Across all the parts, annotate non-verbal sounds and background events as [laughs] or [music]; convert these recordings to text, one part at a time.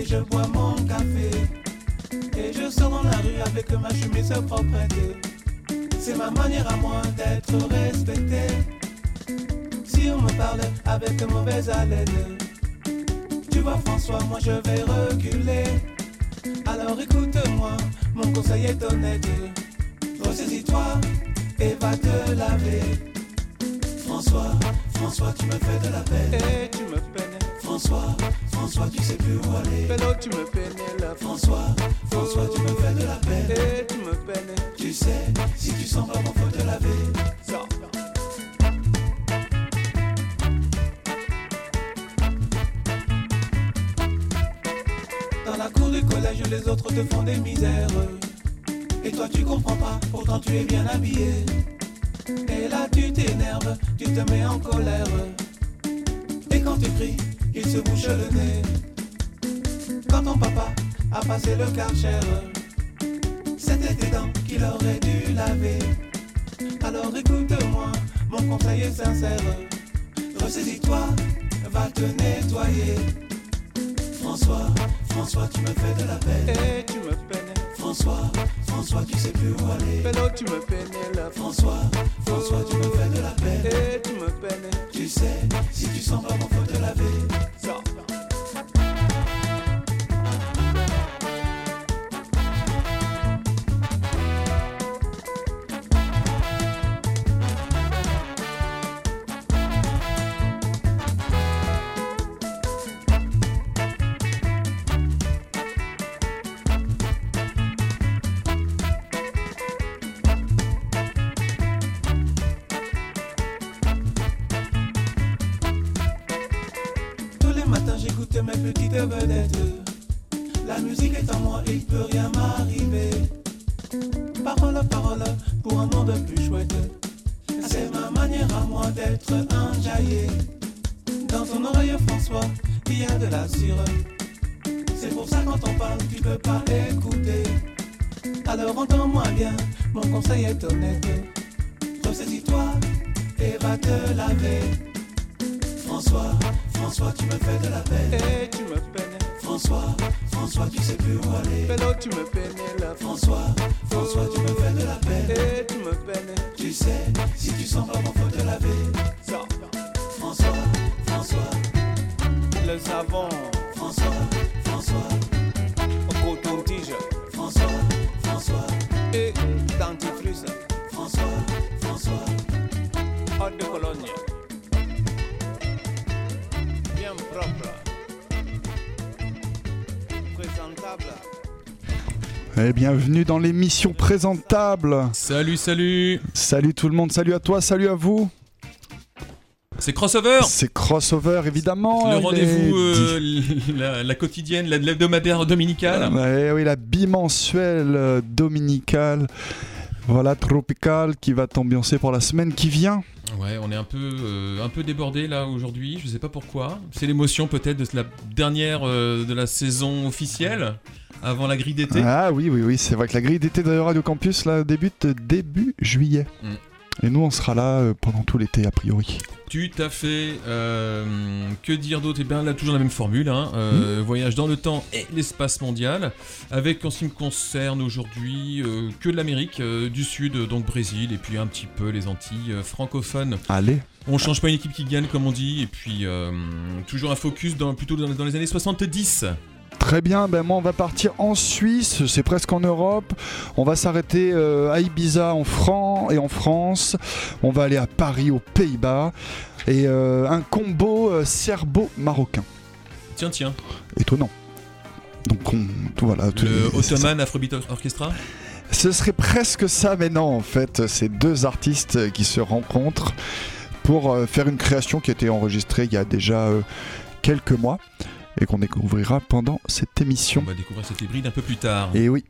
et je bois mon café. Et je sors dans la rue avec ma chemise proprette. C'est ma manière à moi d'être respecté. Si on me parle avec mauvaise haleine, tu vois François, moi je vais reculer. Alors écoute-moi, mon conseil est honnête. Ressaisis-toi et va te laver. François, François, tu me fais de la peine. Et tu me peines, François, François, tu sais plus où aller. Pélo, tu me peines Et bienvenue dans l'émission présentable. Salut, salut Salut tout le monde, salut à toi, salut à vous. C'est Crossover C'est crossover évidemment. Le rendez-vous, est euh, la, la quotidienne, l'hebdomadaire dominicale. Oui, la bimensuelle euh, dominicale. Voilà, tropicale qui va t'ambiancer pour la semaine qui vient. Ouais, on est un peu, euh, un peu débordé là aujourd'hui, je sais pas pourquoi. C'est l'émotion peut-être de la dernière euh, de la saison officielle, avant la grille d'été. Ah oui, oui, oui, c'est vrai que la grille d'été de Radio Campus là, débute début juillet. Mm. Et nous, on sera là euh, pendant tout l'été, a priori. Tout à fait. euh, que dire d'autre? Eh bien là, toujours la même formule. hein, euh, Voyage dans le temps et l'espace mondial. Avec, en ce qui me concerne aujourd'hui, euh, que de l'Amérique du Sud, donc Brésil, et puis un petit peu les Antilles francophones. Allez. On change pas une équipe qui gagne, comme on dit. Et puis, euh, toujours un focus dans, plutôt dans, dans les années 70. Très bien, ben moi on va partir en Suisse, c'est presque en Europe. On va s'arrêter euh, à Ibiza en France et en France. On va aller à Paris aux Pays-Bas et euh, un combo euh, serbo-marocain. Tiens, tiens. Étonnant. Donc on tout- voilà. tout- Le. Ottoman Afrobeat Orchestra. Ce serait presque ça, mais non en fait, c'est deux artistes qui se rencontrent pour faire une création qui a été enregistrée il y a déjà quelques mois et qu'on découvrira pendant cette On émission. va découvrir cet hybride un peu plus tard. Et oui.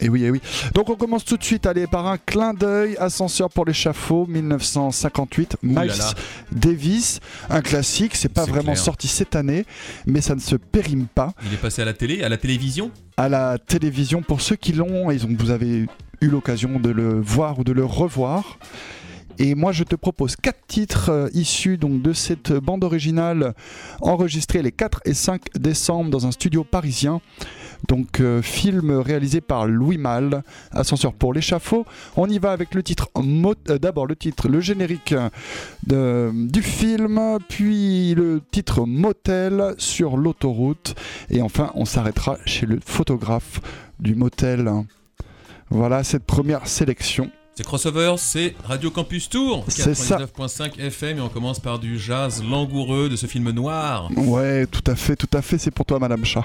Et oui, et oui. Donc on commence tout de suite, allez, par un clin d'œil, Ascenseur pour l'échafaud, 1958, Ouh là Miles là. Davis, un classique, c'est pas vraiment clair. sorti cette année, mais ça ne se périme pas. Il est passé à la télé, à la télévision? À la télévision, pour ceux qui l'ont, ils ont, vous avez eu l'occasion de le voir ou de le revoir. Et moi, je te propose quatre titres euh, issus donc de cette bande originale enregistrée les 4 et 5 décembre dans un studio parisien. Donc, euh, film réalisé par Louis Malle, Ascenseur pour l'échafaud. On y va avec le titre, euh, d'abord le titre, le générique du film, puis le titre Motel sur l'autoroute. Et enfin, on s'arrêtera chez le photographe du motel. Voilà cette première sélection. C'est crossover, c'est Radio Campus Tour, C'est ça. 99.5 FM et on commence par du jazz langoureux de ce film noir. Ouais, tout à fait, tout à fait, c'est pour toi, Madame Chat.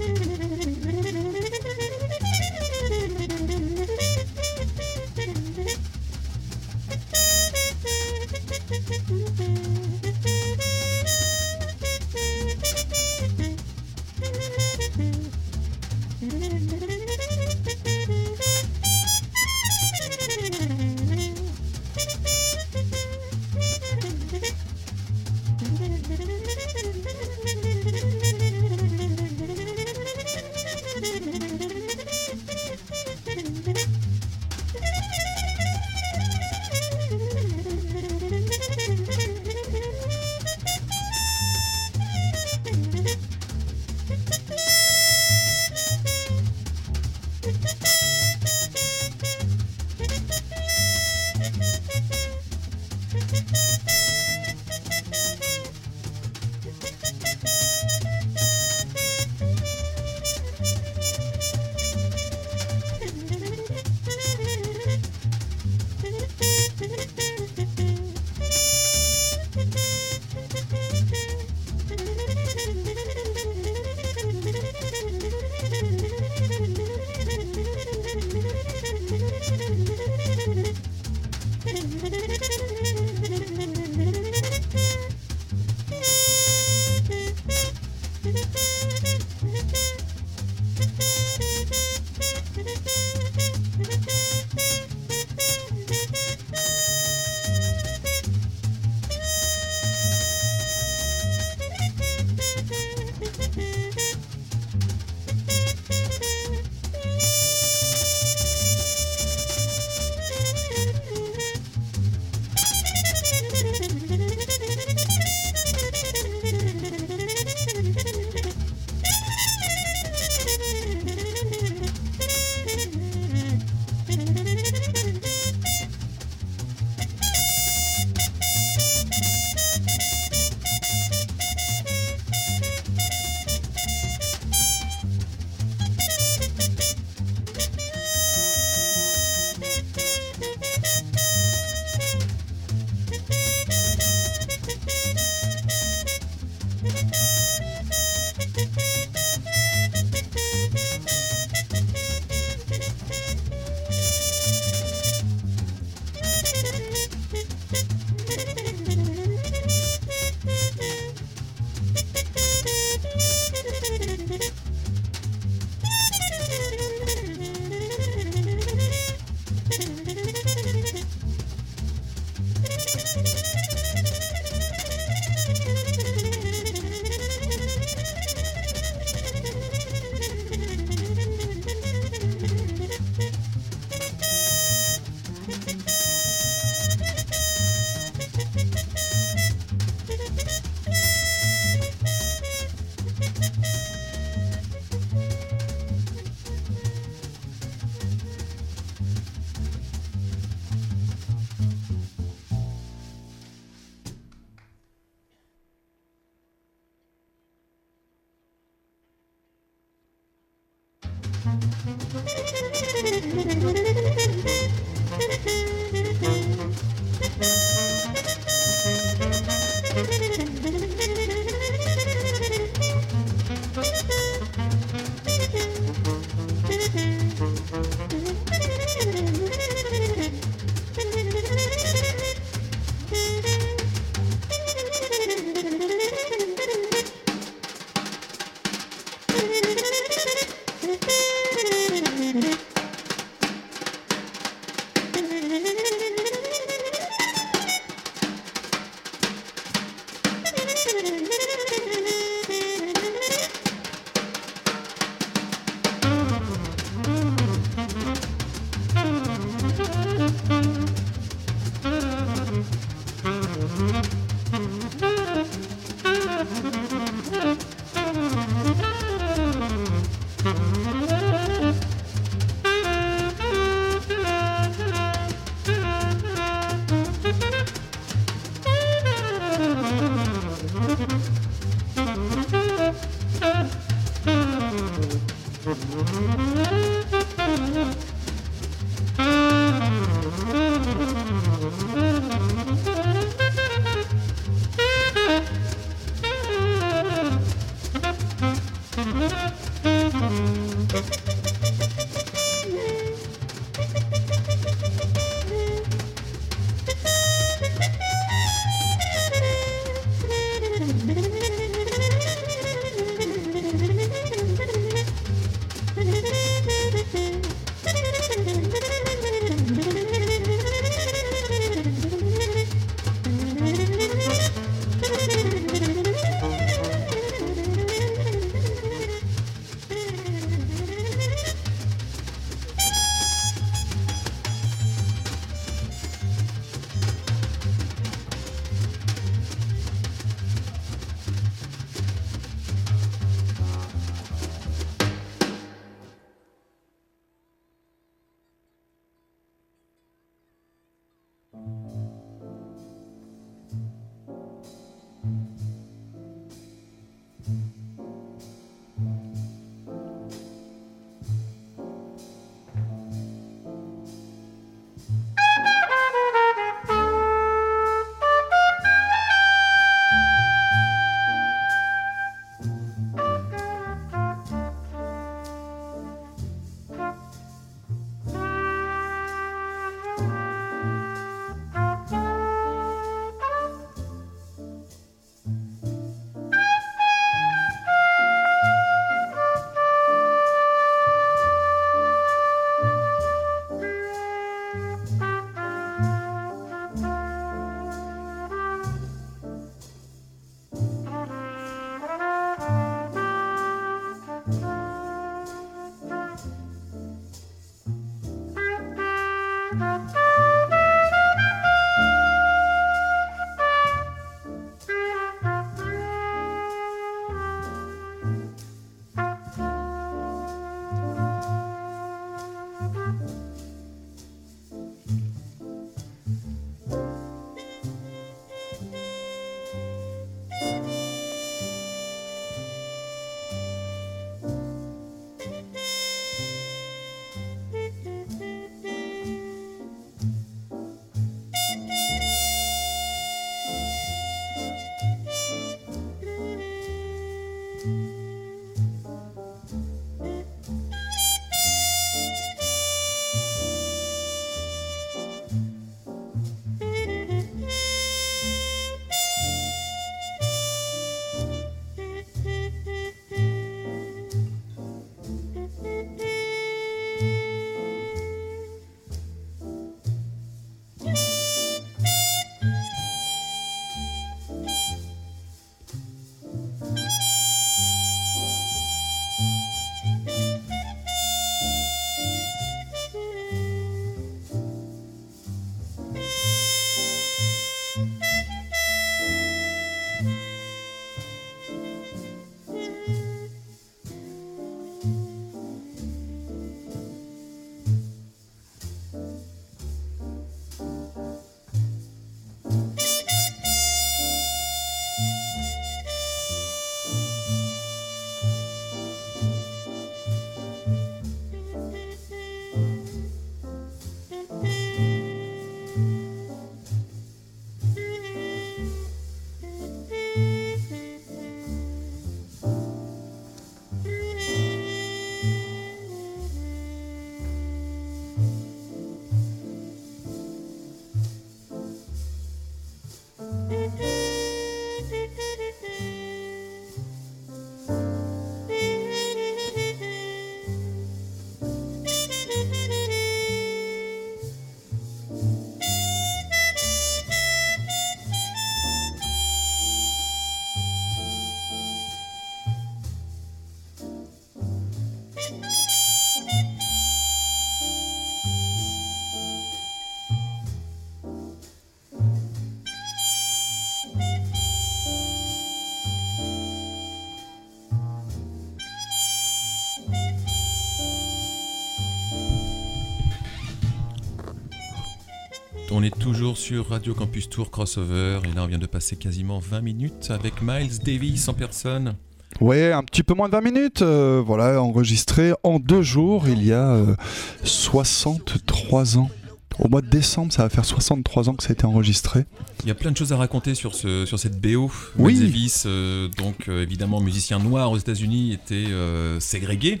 On est toujours sur Radio Campus Tour Crossover et là on vient de passer quasiment 20 minutes avec Miles Davis en personne. Ouais, un petit peu moins de 20 minutes. euh, voilà, enregistré en deux jours il y a euh, 63 ans. Au mois de décembre, ça va faire 63 ans que ça a été enregistré. Il y a plein de choses à raconter sur, ce, sur cette BO. Oui. Miles Davis, euh, donc euh, évidemment musicien noir aux États-Unis, était euh, ségrégué.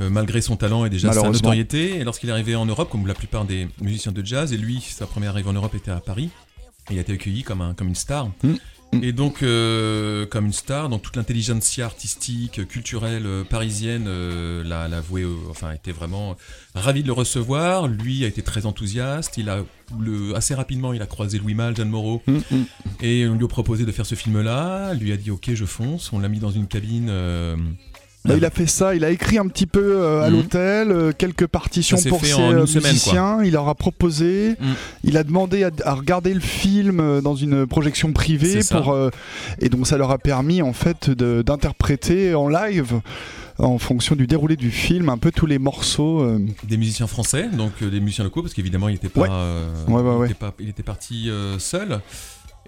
Euh, malgré son talent et déjà sa notoriété, et lorsqu'il est arrivé en Europe, comme la plupart des musiciens de jazz, et lui, sa première arrivée en Europe était à Paris, et il a été accueilli comme, un, comme une star. Mm. Mm. Et donc, euh, comme une star, donc toute l'intelligentsia artistique, culturelle euh, parisienne euh, l'a l'a voué, enfin, était vraiment ravi de le recevoir. Lui a été très enthousiaste. Il a le, assez rapidement, il a croisé Louis Malle, Jeanne Moreau, mm. et on lui a proposé de faire ce film-là. Lui a dit OK, je fonce. On l'a mis dans une cabine. Bah, il a fait ça, il a écrit un petit peu euh, à Mhm. l'hôtel, euh, quelques partitions pour ses euh, semaine, musiciens. Il leur a proposé, Mhm. il a demandé à, à regarder le film dans une projection privée pour et donc ça leur a permis en fait d'interpréter en live en fonction du déroulé du film un peu tous les morceaux. euh, des musiciens français, donc euh, des musiciens locaux, parce qu'évidemment il était pas, Ouais. euh, Ouais, ouais. pas- il était parti seul.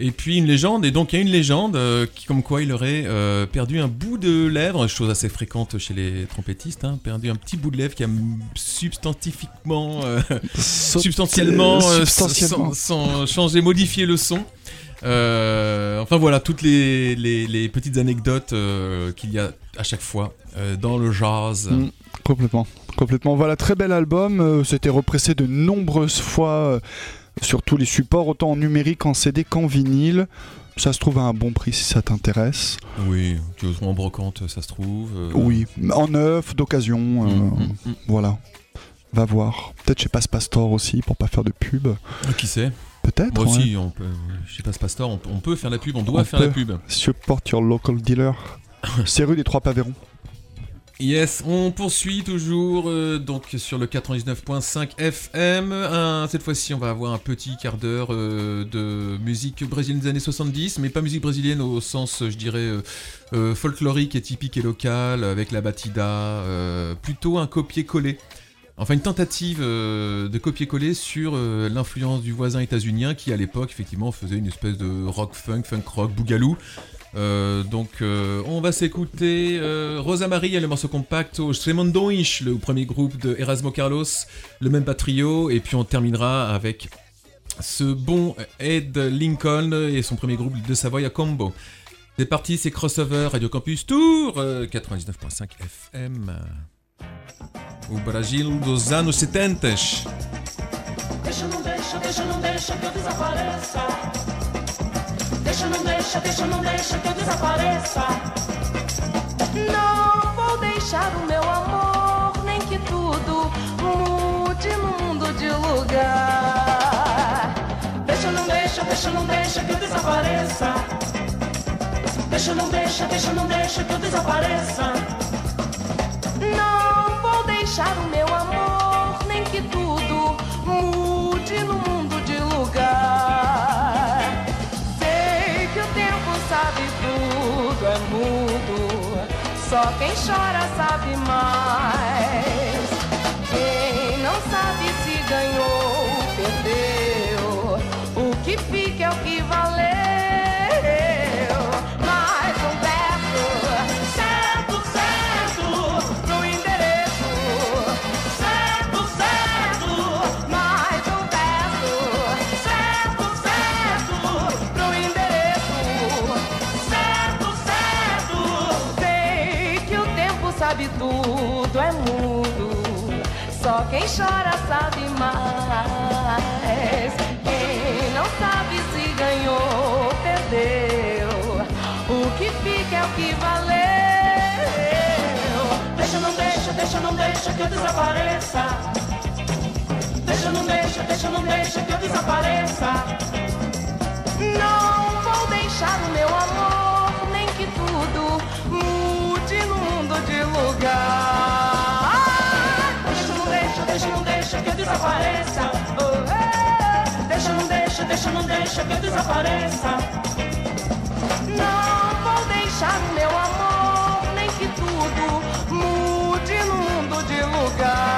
Et puis une légende, et donc il y a une légende euh, qui, comme quoi il aurait euh, perdu un bout de lèvre, chose assez fréquente chez les trompettistes, hein, perdu un petit bout de lèvre qui a substantifiquement, euh, substantiellement, euh, substantiellement. sans, sans changer, modifier le son. Enfin voilà, toutes les, les- les petites anecdotes qu'il y a à chaque fois dans le jazz. Mm. Complètement, complètement. Voilà, très bel album. euh, C'était repressé de nombreuses fois euh, sur tous les supports, autant en numérique, en CD qu'en vinyle. Ça se trouve à un bon prix si ça t'intéresse. Oui, en brocante, ça se trouve. euh, Oui, en neuf, d'occasion. euh, Mm, mm, mm. Voilà. Va voir. Peut-être chez Pastor aussi pour pas faire de pub. Ah, Qui sait? Peut-être. Moi ouais. aussi, on peut, je sais pas, ce pasteur, on, peut- on peut faire la pub, on doit On faire la peut. pub. Support your local dealer. [laughs] C'est rue des Trois Pavérons. Yes, on poursuit toujours euh, donc sur le 99.5 FM. Cette fois-ci, on va avoir un petit quart d'heure euh, de musique brésilienne des années 70, mais pas musique brésilienne au sens, je dirais, euh, folklorique et typique et local, avec la batida, plutôt un copier-coller. Enfin, une tentative de copier-coller sur l'influence du voisin états-unien qui, à l'époque, effectivement, faisait une espèce de rock funk, funk rock, bougalou. Euh, donc, euh, on va s'écouter euh, Rosa Maria, le morceau compact au Tremondões, le premier groupe de Erasmo Carlos, le même pas trio, et puis on terminera avec ce bon Ed Lincoln et son premier groupe de Savoia Combo. C'est parti, c'est Crossover Radio Campus Tour euh, 99.5 FM. O Brasil dos anos 70. Deixa, não deixa, deixa, não deixa que eu desapareça. Não vou deixar o meu amor, nem que tudo mude no mundo de lugar. Deixa, não deixa, deixa, não deixa que eu desapareça. Deixa, não deixa, deixa, não deixa que eu desapareça. Não vou deixar o meu amor, nem que tudo mude no mundo Só quem chora sabe mais. Quem não sabe se ganhou, perdeu. O que fica é o que valeu. Chora sabe mais. Quem não sabe se ganhou, perdeu. O que fica é o que valeu. Deixa, não deixa, deixa, não deixa que eu desapareça. Deixa, não deixa, deixa, não deixa que eu desapareça. Não vou deixar o meu amor, nem que tudo mude no mundo de lugar. Deixa, não deixa que eu desapareça. Não vou deixar meu amor, nem que tudo mude no mundo de lugar.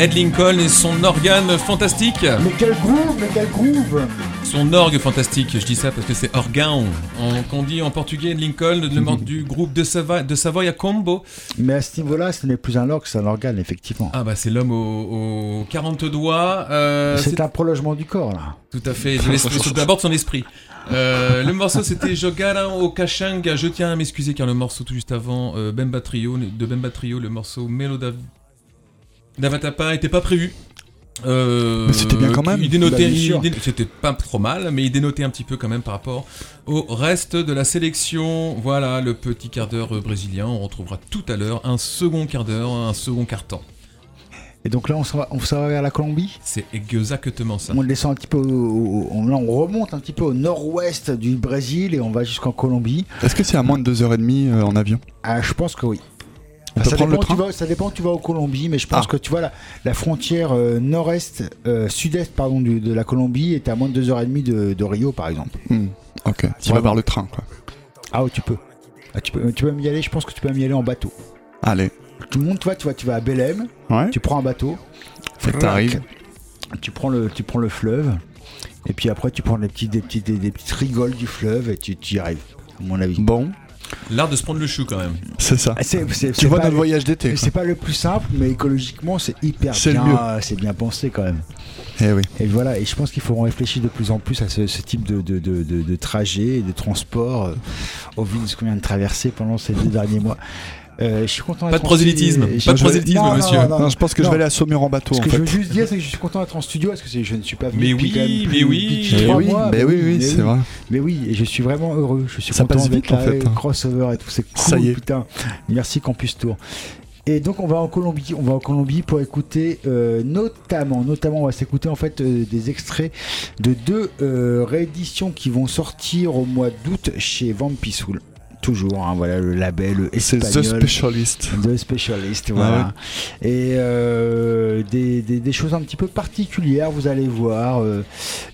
Ed Lincoln et son organe fantastique. Mais quel groove, mais quel groove Son orgue fantastique, je dis ça parce que c'est orgão, en- qu'on dit en portugais Ed Lincoln, le membre du groupe de, Savoie, de Savoia Combo. Mais à ce niveau-là, ce n'est plus un orgue, c'est un organe, effectivement. Ah bah c'est l'homme aux, aux 40 doigts. euh, c'est un prolongement du corps, là. tout à fait, d'abord son esprit. Euh, le morceau c'était Jogara au Kachanga. Je tiens à m'excuser car le morceau tout juste avant euh, Bemba Trio, de Bemba Trio, le morceau Melodav d'Avatapa était pas prévu. Euh, Mais c'était bien quand même. Il dénotait, Bah, il c'était pas trop mal, mais il dénotait un petit peu quand même par rapport au reste de la sélection. Voilà le petit quart d'heure brésilien. On retrouvera tout à l'heure un second quart d'heure, un second quart temps. Et donc là, on s'en va, on s'en va vers la Colombie? C'est exactement ça. On descend un petit peu, au- au- on, là, on remonte un petit peu au nord-ouest du Brésil et on va jusqu'en Colombie. Est-ce que c'est à moins de 2h30 euh, en avion? Ah, je pense que oui. On peut ça, le dépend tu vas, ça dépend où tu vas au Colombie, mais je pense Ah. que tu vois la, la frontière euh, nord-est, euh, sud-est pardon du- de la Colombie est à moins de 2h30 de, de Rio par exemple. Hmm, Ok, tu vas voir le train quoi. Ah oui, tu peux. Ah, tu peux, tu peux y aller. Je pense que tu peux même y aller en bateau. Allez, Tu montes, toi, tu vas, tu vas à Belém, ouais, tu prends un bateau, faut que t'arrives. tu prends le, tu prends le fleuve, et puis après tu prends des petits, des petits, des, des petites rigoles du fleuve et tu, tu y arrives. À mon avis. Bon, L'art de se prendre le chou quand même. c'est ça. Ah, c'est- c'est- Tu c'est vois pas notre le- voyage d'été. quoi. C'est pas le plus simple, mais écologiquement c'est hyper C'est bien, mieux. c'est bien pensé quand même. Eh oui. Et voilà, et je pense qu'il faut réfléchir de plus en plus à ce, ce type de, de, de, de- de trajet et de transport euh, au vu de ce qu'on vient de traverser pendant ces deux derniers mois. Euh, je suis content Pas de prosélytisme, studio. pas de Je- prosélytisme, non, non, monsieur. non, non. Non, je pense que je vais aller à Saumur en bateau Ce en que je veux juste dire, c'est que je suis content d'être en studio parce que je ne suis pas venu Mais oui, quand même mais oui. Mais oui, mois. mais oui, c'est vrai. Mais oui, et je suis vraiment heureux. Je suis Ça content passe vite, d'être là, en fait, hein. crossover et tout, c'est cool, Ça y est. putain. Merci Campus Tour. Et donc on va en Colombie, on va en Colombie pour écouter euh, notamment, notamment on va s'écouter en fait euh, des extraits de deux euh, rééditions qui vont sortir au mois d'août chez Vampisoul. Toujours, hein, voilà le label C'est The espagnol. Specialist. The Specialist, voilà. Et euh, des, des- des choses un petit peu particulières, vous allez voir. Euh,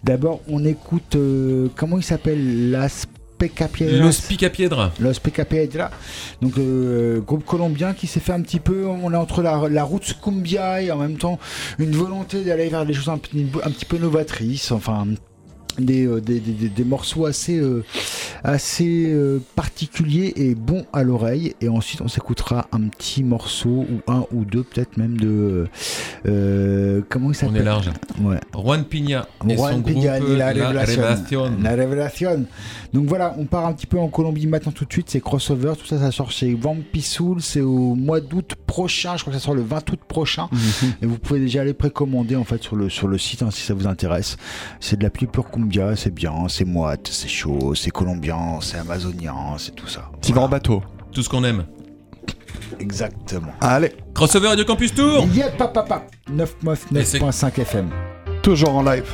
D'abord, on écoute, euh, comment il s'appelle? Las Pecapiedras? Los Picapiedra. Los Pecapiedras. Donc, euh, groupe colombien qui s'est fait un petit peu, on est entre la, la route cumbia et en même temps une volonté d'aller vers des choses un, petit- un petit peu novatrices. Enfin. Des, euh, des, des- des- des morceaux assez, euh, assez euh, particuliers et bons à l'oreille. Et ensuite, on s'écoutera un petit morceau, ou un ou deux, peut-être même de. euh, comment il On s'appelle est large. Ouais. Juan Piña et Juan son Piña groupe et la La Révélation. La révélation. Donc voilà, on part un petit peu en Colombie maintenant tout de suite. C'est crossover, tout ça, ça sort chez Vampisoul. C'est au mois d'août prochain. Je crois que ça sort le 20 août prochain. Et vous pouvez déjà aller précommander en fait sur le, sur le site hein, si ça vous intéresse. C'est de la pure cumbia, c'est bien, c'est moite, c'est chaud, c'est colombien, c'est amazonien, c'est tout ça. Tu vas en bateau. Tout ce qu'on aime. Exactement. Allez, Crossover Radio Campus Tour Yep, papa, papa. 9.9.5 FM. toujours en live.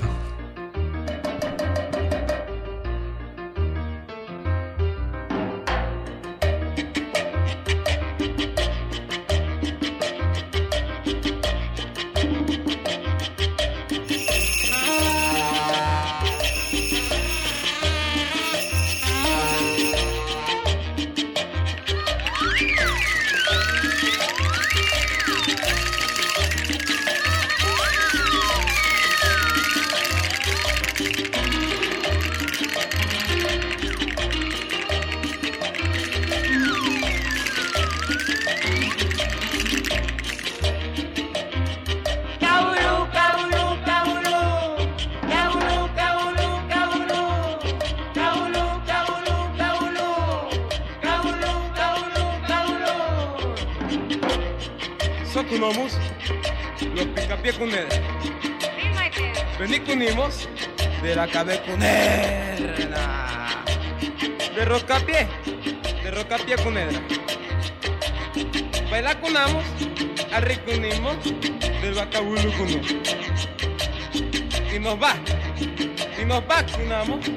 Vacunamos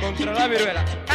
contra la viruela.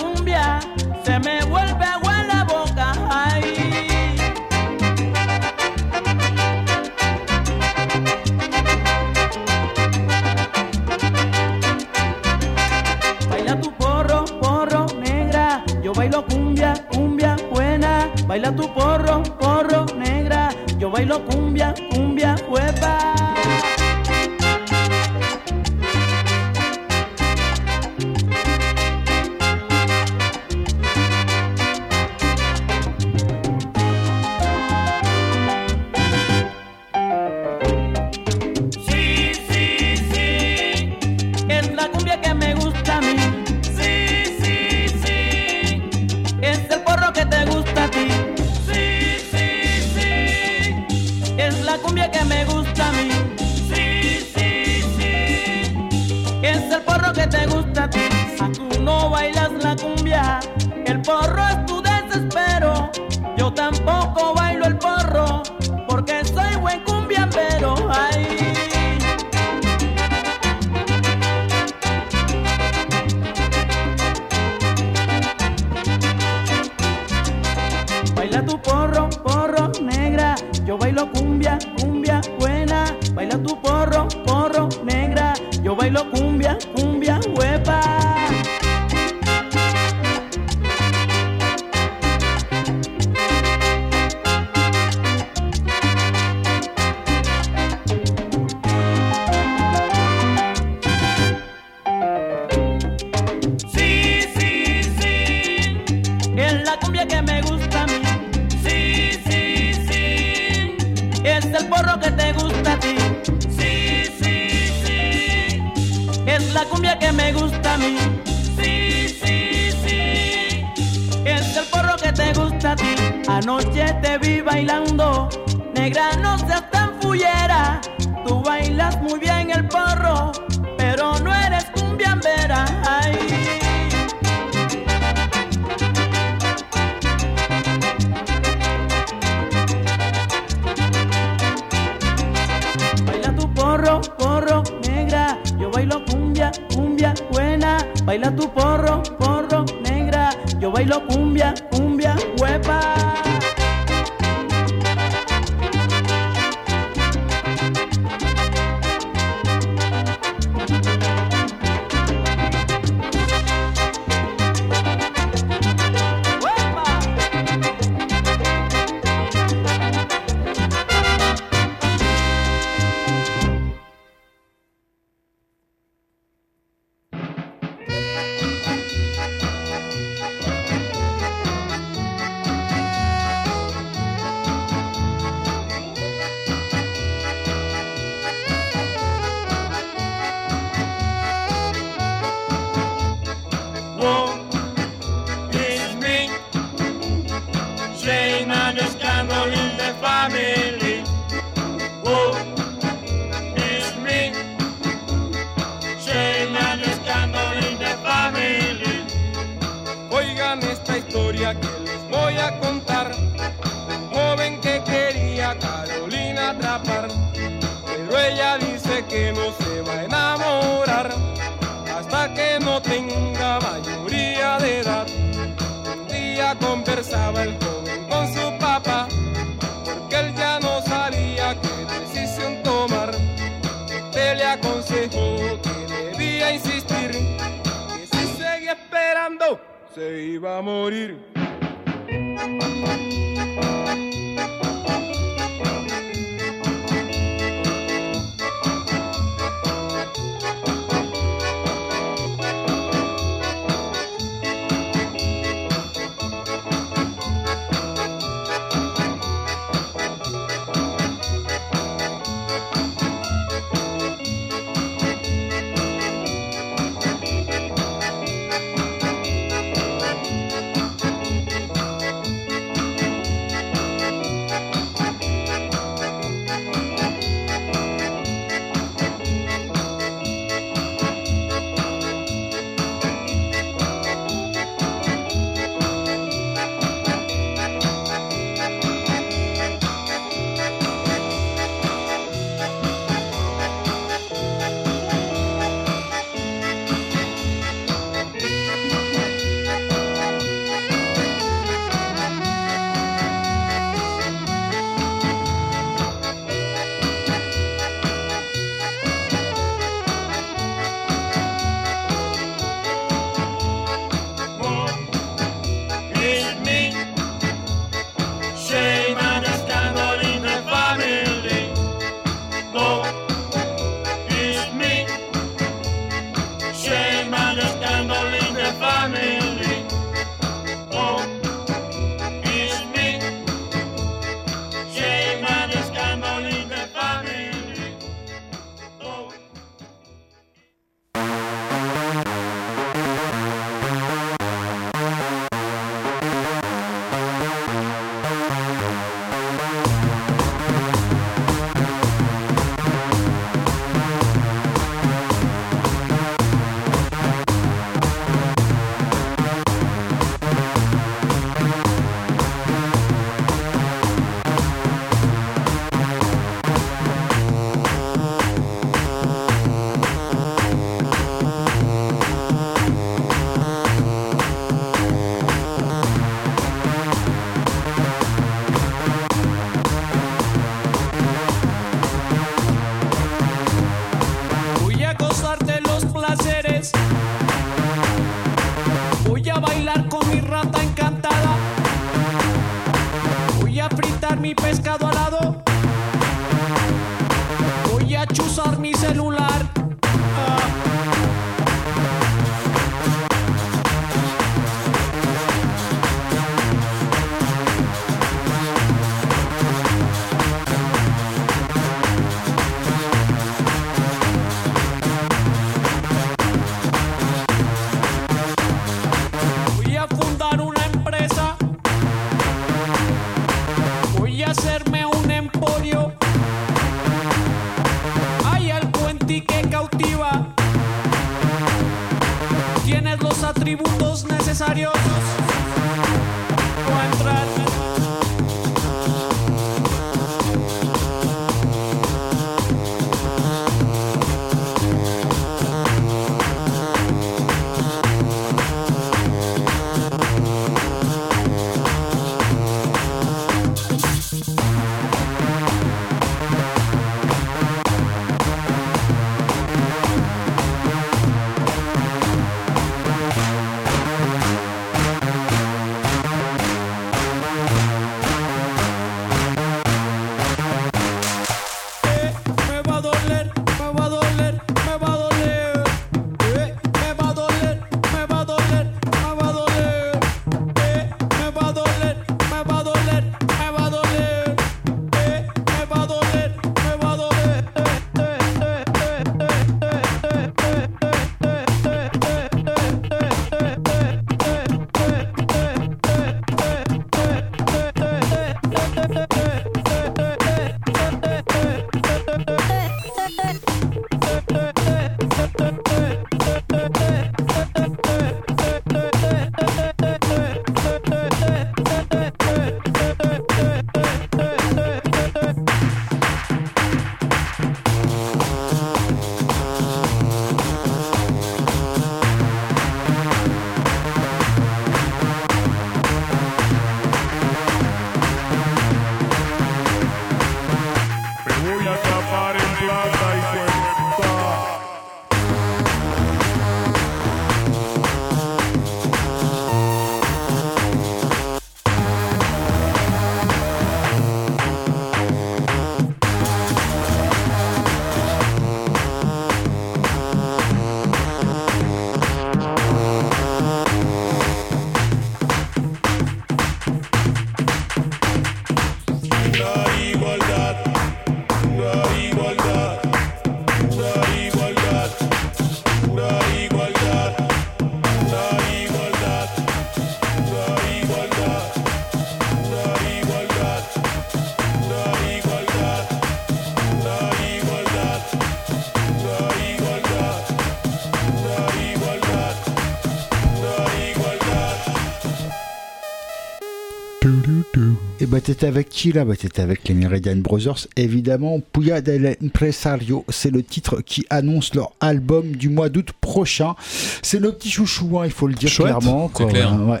T'étais avec qui là? Bah t'étais avec les Meridian Brothers, évidemment. Puya del Impresario, c'est le titre qui annonce leur album du mois d'août prochain. C'est nos petits chouchous, hein, il faut le dire Chouette. clairement. Quoi. clair. Ouais.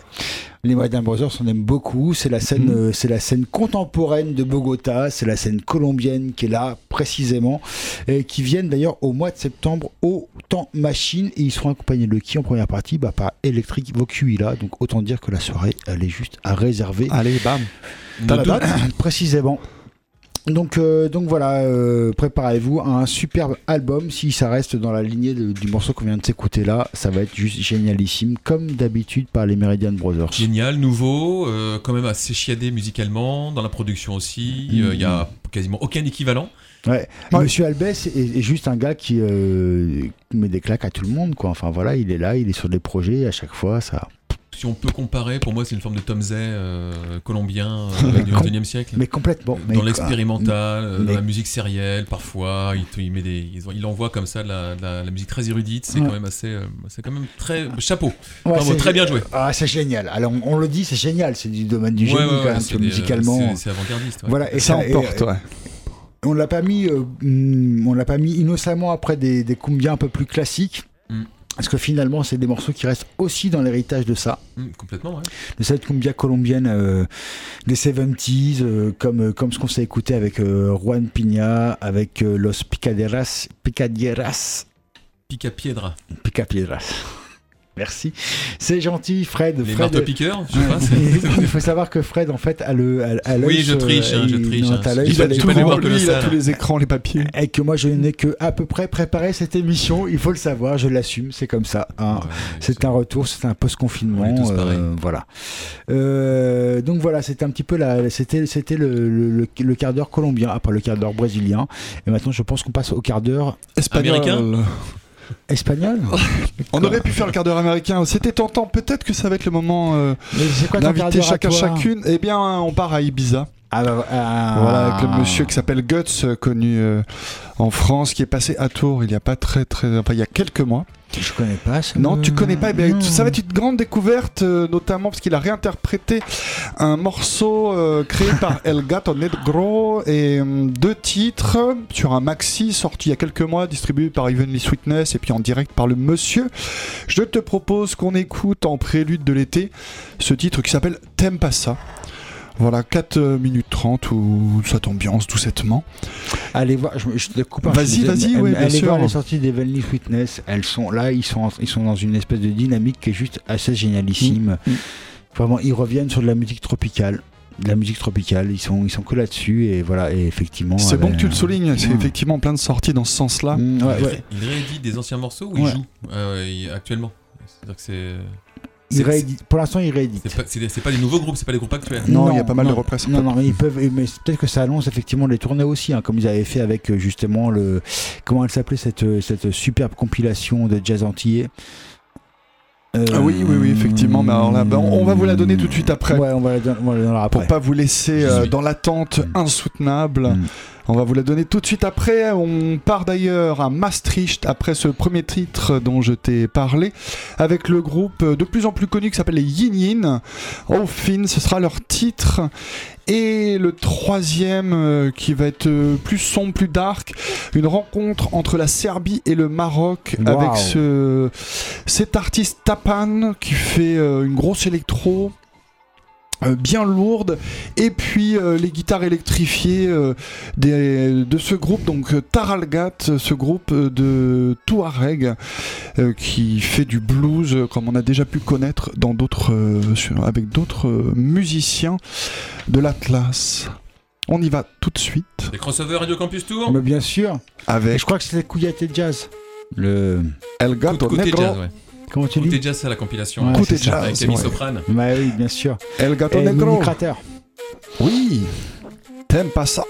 Les Meridian Brothers, on aime beaucoup. C'est la scène, Mhm. euh, c'est la scène contemporaine de Bogota. C'est la scène colombienne qui est là précisément, et qui viennent d'ailleurs au mois de septembre au Temps Machine et ils seront accompagnés de qui en première partie? Bah par Electric Vocuila. Donc autant dire que la soirée, elle est juste à réserver. Allez, bam. T'as la Nos date précisément. Donc, euh, donc voilà, euh, préparez-vous à un superbe album. Si ça reste dans la lignée de- du morceau qu'on vient de s'écouter là, ça va être juste génialissime, comme d'habitude par les Meridian Brothers. Génial, nouveau, euh, quand même assez chiadé musicalement, dans la production aussi. Il Mhm. y a quasiment aucun équivalent. Ouais. Ouais. Monsieur Albès est, est juste un gars qui euh, met des claques à tout le monde, quoi. Enfin voilà, il est là, il est sur des projets à chaque fois, ça. Si on peut comparer, pour moi, c'est une forme de Tom Zay euh, colombien euh, du [laughs] 21 siècle. Mais complètement. mais dans l'expérimental, euh, mais- dans la musique sérielle, parfois, il, te- il met des, il, il envoie comme ça de la, de la- la musique très érudite. C'est Ouais. quand même assez, euh, c'est quand même très chapeau. Ouais, très bien joué. Ah, c'est génial. Alors on, on le dit, c'est génial. C'est du domaine du génie ouais, quand ouais, même, des- musicalement. c'est- avant-gardiste. ouais. Voilà, et Ça ça, et- emporte, ouais. On l'a pas mis, on l'a pas mis innocemment après des, des cumbias un peu plus classiques. Parce que finalement, c'est des morceaux qui restent aussi dans l'héritage de ça, Hum, complètement, ouais. de cette cumbia colombienne euh, des 70s, euh, comme, euh, comme ce qu'on s'est écouté avec euh, Juan Piña, avec Los Picaderas, Picadieras, Pica Piedra. Merci. C'est gentil, Fred. Les Fred- marteaux-piqueurs, je sais pas. [laughs] Il faut savoir que Fred, en fait, a le. A, a l'œil Oui, je triche, hein, je il- triche, non, hein. Il a les écrans. lui, il a tous les écrans, les papiers. Et que moi, je n'ai que à peu près préparé cette émission. Il faut le savoir, je l'assume, c'est comme ça. hein. Ouais, C'est un retour, c'est un post-confinement. Euh, voilà. Euh, donc voilà, c'était un petit peu la, c'était, c'était le, le, le- le quart d'heure colombien, après le quart d'heure brésilien. Et maintenant, je pense qu'on passe au quart d'heure Espagnol. Américain espagnol. On aurait pu faire le quart d'heure américain. C'était tentant. Peut-être que ça va être le moment euh, d'inviter chacun chacune. Eh bien, on part à Ibiza. Bah, ah. Voilà, avec le monsieur qui s'appelle Guts, euh, connu euh, en France, qui est passé à Tours il y a pas très très, enfin il y a quelques mois. Je connais pas. ça Non, me- tu connais pas. Eh bien, ça va être une grande découverte, euh, notamment parce qu'il a réinterprété un morceau euh, créé par [laughs] El Gato Negro et euh, deux titres sur un maxi sorti il y a quelques mois, distribué par Evenly Sweetness et puis en direct par le monsieur. Je te propose qu'on écoute en prélude de l'été ce titre qui s'appelle T'aimes pas ça. Voilà, 4 minutes 30 où cette ambiance doucettement. Allez voir, je, je te coupe un Vas-y, peu. vas-y, ouais, bien Allez sûr. voir les sorties d'Evenly Fitness. Elles sont là, ils sont, ils sont dans une espèce de dynamique qui est juste assez génialissime. Mm, mm. Vraiment, ils reviennent sur de la musique tropicale. De la musique tropicale, ils sont, ils sont que là-dessus et voilà, et effectivement. C'est bon que tu le soulignes, c'est Mm. effectivement plein de sorties dans ce sens-là. Mm, ouais, Il, ouais. ré- il réédite des anciens morceaux ou Ouais. il joue euh, actuellement? C'est-à-dire que c'est. Pour l'instant, ils rééditent. C'est pas, pas des nouveaux groupes, c'est pas des groupes actuels. Non, il y a pas mal de reprises. Non, non, mais ils peuvent. Mais peut-être que ça annonce effectivement les tournées aussi, hein, comme ils avaient fait avec euh, justement le. Comment elle s'appelait cette, euh, cette superbe compilation de jazz antillais. Euh, Ah oui, oui, oui, effectivement. Mais alors là, bah, on on va vous la donner tout de suite après. Ouais, on va la donner après. Pour pas vous laisser euh, dans l'attente Mm. insoutenable. Mm. On va vous la donner tout de suite après. On part d'ailleurs à Maastricht après ce premier titre dont je t'ai parlé avec le groupe de plus en plus connu qui s'appelle les Yin Yin. Oh Fin, ce sera leur titre. Et le troisième euh, qui va être euh, plus sombre, plus dark, une rencontre entre la Serbie et le Maroc Wow. avec ce, cet artiste Tapan qui fait euh, une grosse électro. Euh, bien lourde et puis euh, les guitares électrifiées euh, des- de ce groupe donc Taralgat ce groupe de Touareg euh, qui fait du blues comme on a déjà pu connaître dans d'autres euh, avec d'autres musiciens de l'Atlas on y va tout de suite Les crossovers Radio Campus Tour Mais bien sûr. Et avec je crois que c'était Kouyaté Jazz. Le. El Gato Côté Negro jazz, ouais. Comment tu dis jazz, c'est la compilation. Ouais, Côté jazz, Avec Camille ouais. Soprane. Bah oui, bien sûr. El Gato Negro Crater. oui t'aimes pas ça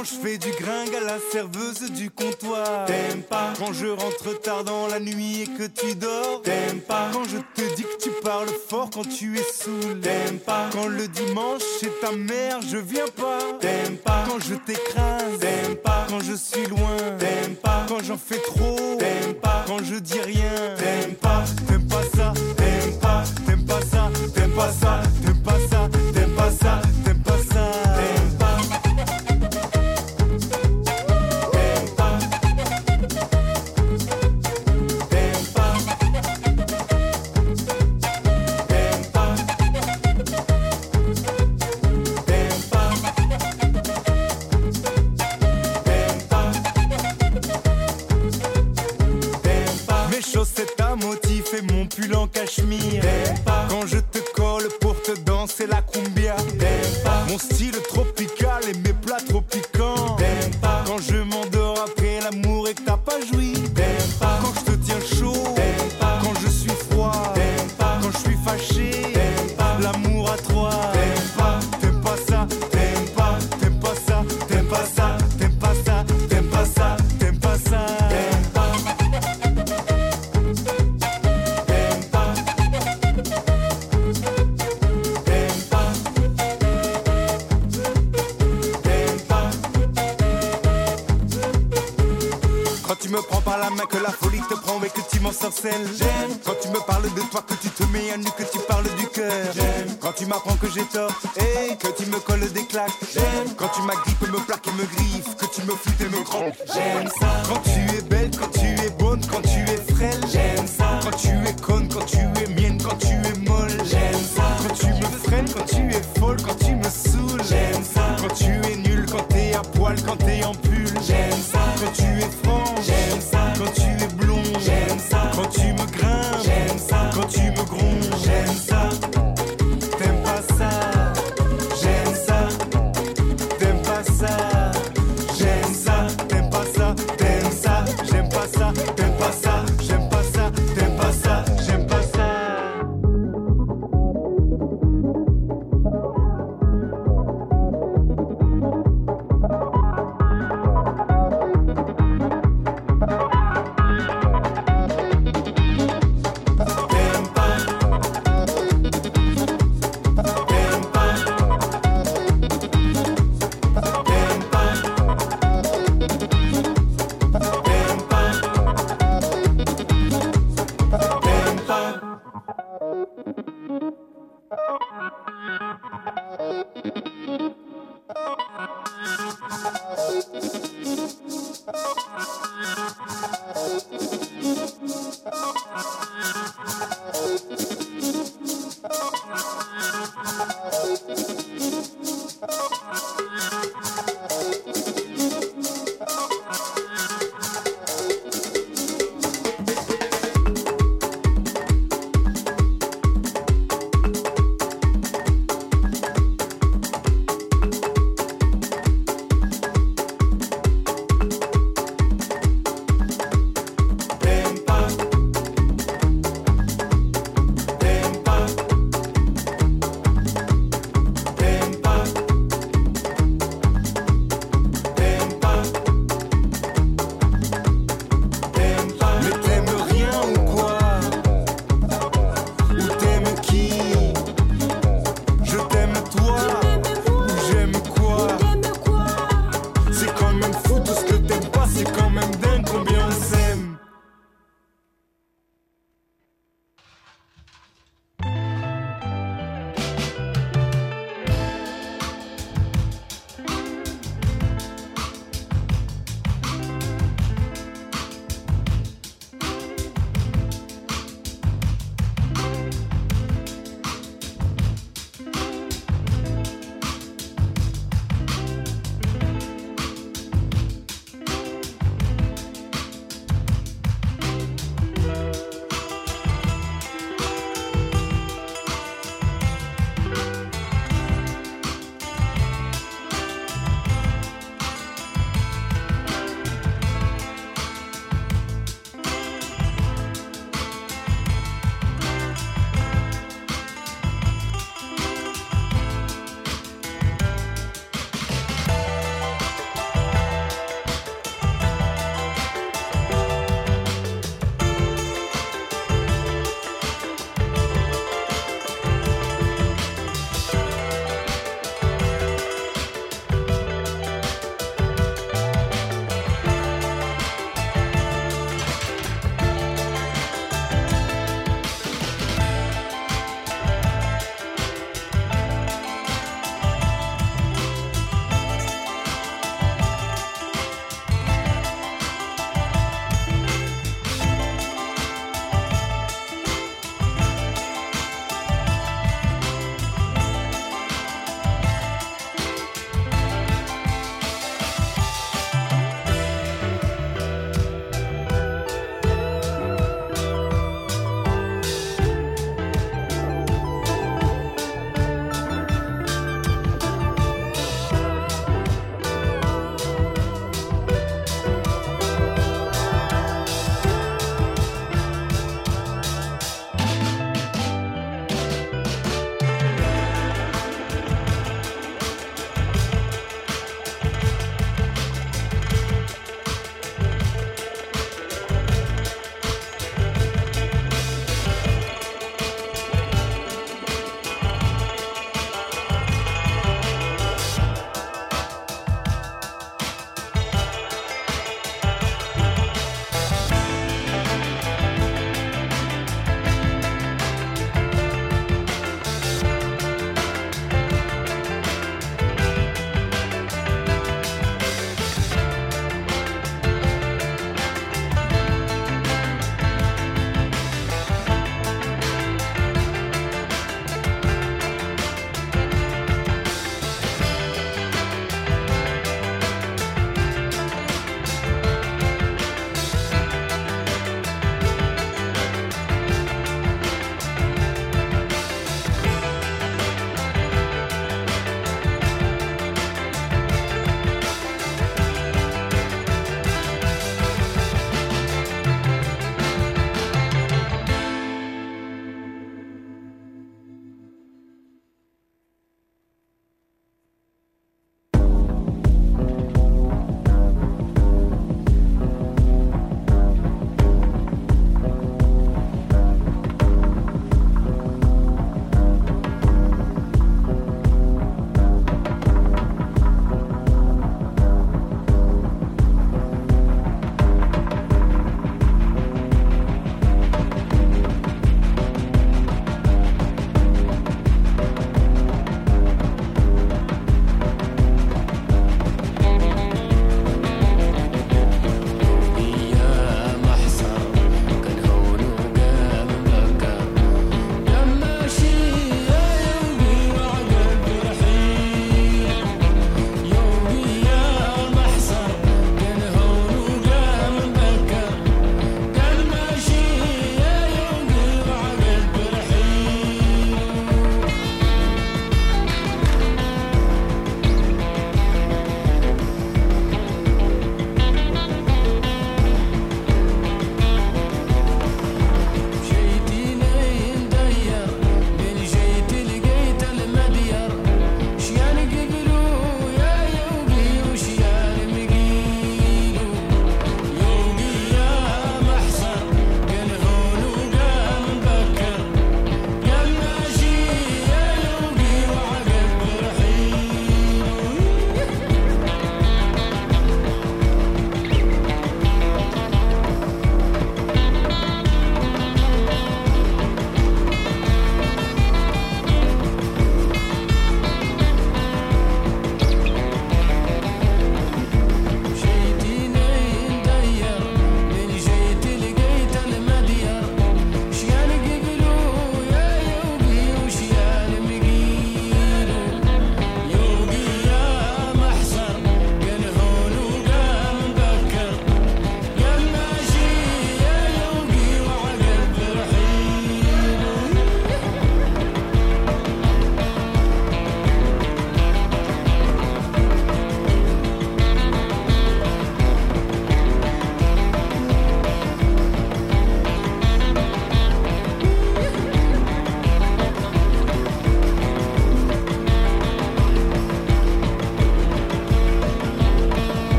quand je fais du gringue à la serveuse du comptoir. T'aimes pas quand je rentre tard dans la nuit et que tu dors. T'aimes pas quand je te dis que tu parles fort quand tu es saoul. T'aimes pas quand le dimanche chez ta mère je viens pas. T'aimes pas quand je t'écrase. T'aimes pas quand je suis loin. T'aimes pas quand j'en fais trop. T'aimes pas quand je dis rien. T'aimes pas, t'aimes pas ça. T'aimes pas, t'aimes pas ça. T'aimes pas ça. T'aimes pas ça. Cachemire. Quand je te colle pour te danser la cumbia. Mon style tropical Quand tu me prends par la main, que la folie te prend et que tu m'ensorcelles. J'aime. Quand tu me parles de toi, que tu te mets à nu, que tu parles du cœur. J'aime. Quand tu m'apprends que j'ai tort et que tu me colles des claques. J'aime. Quand tu m'agrippes, me plaques et me griffes, que tu me flûtes et me croques. J'aime ça. Quand tu es belle, quand tu es bonne, quand tu es frêle. J'aime ça. Quand tu es conne,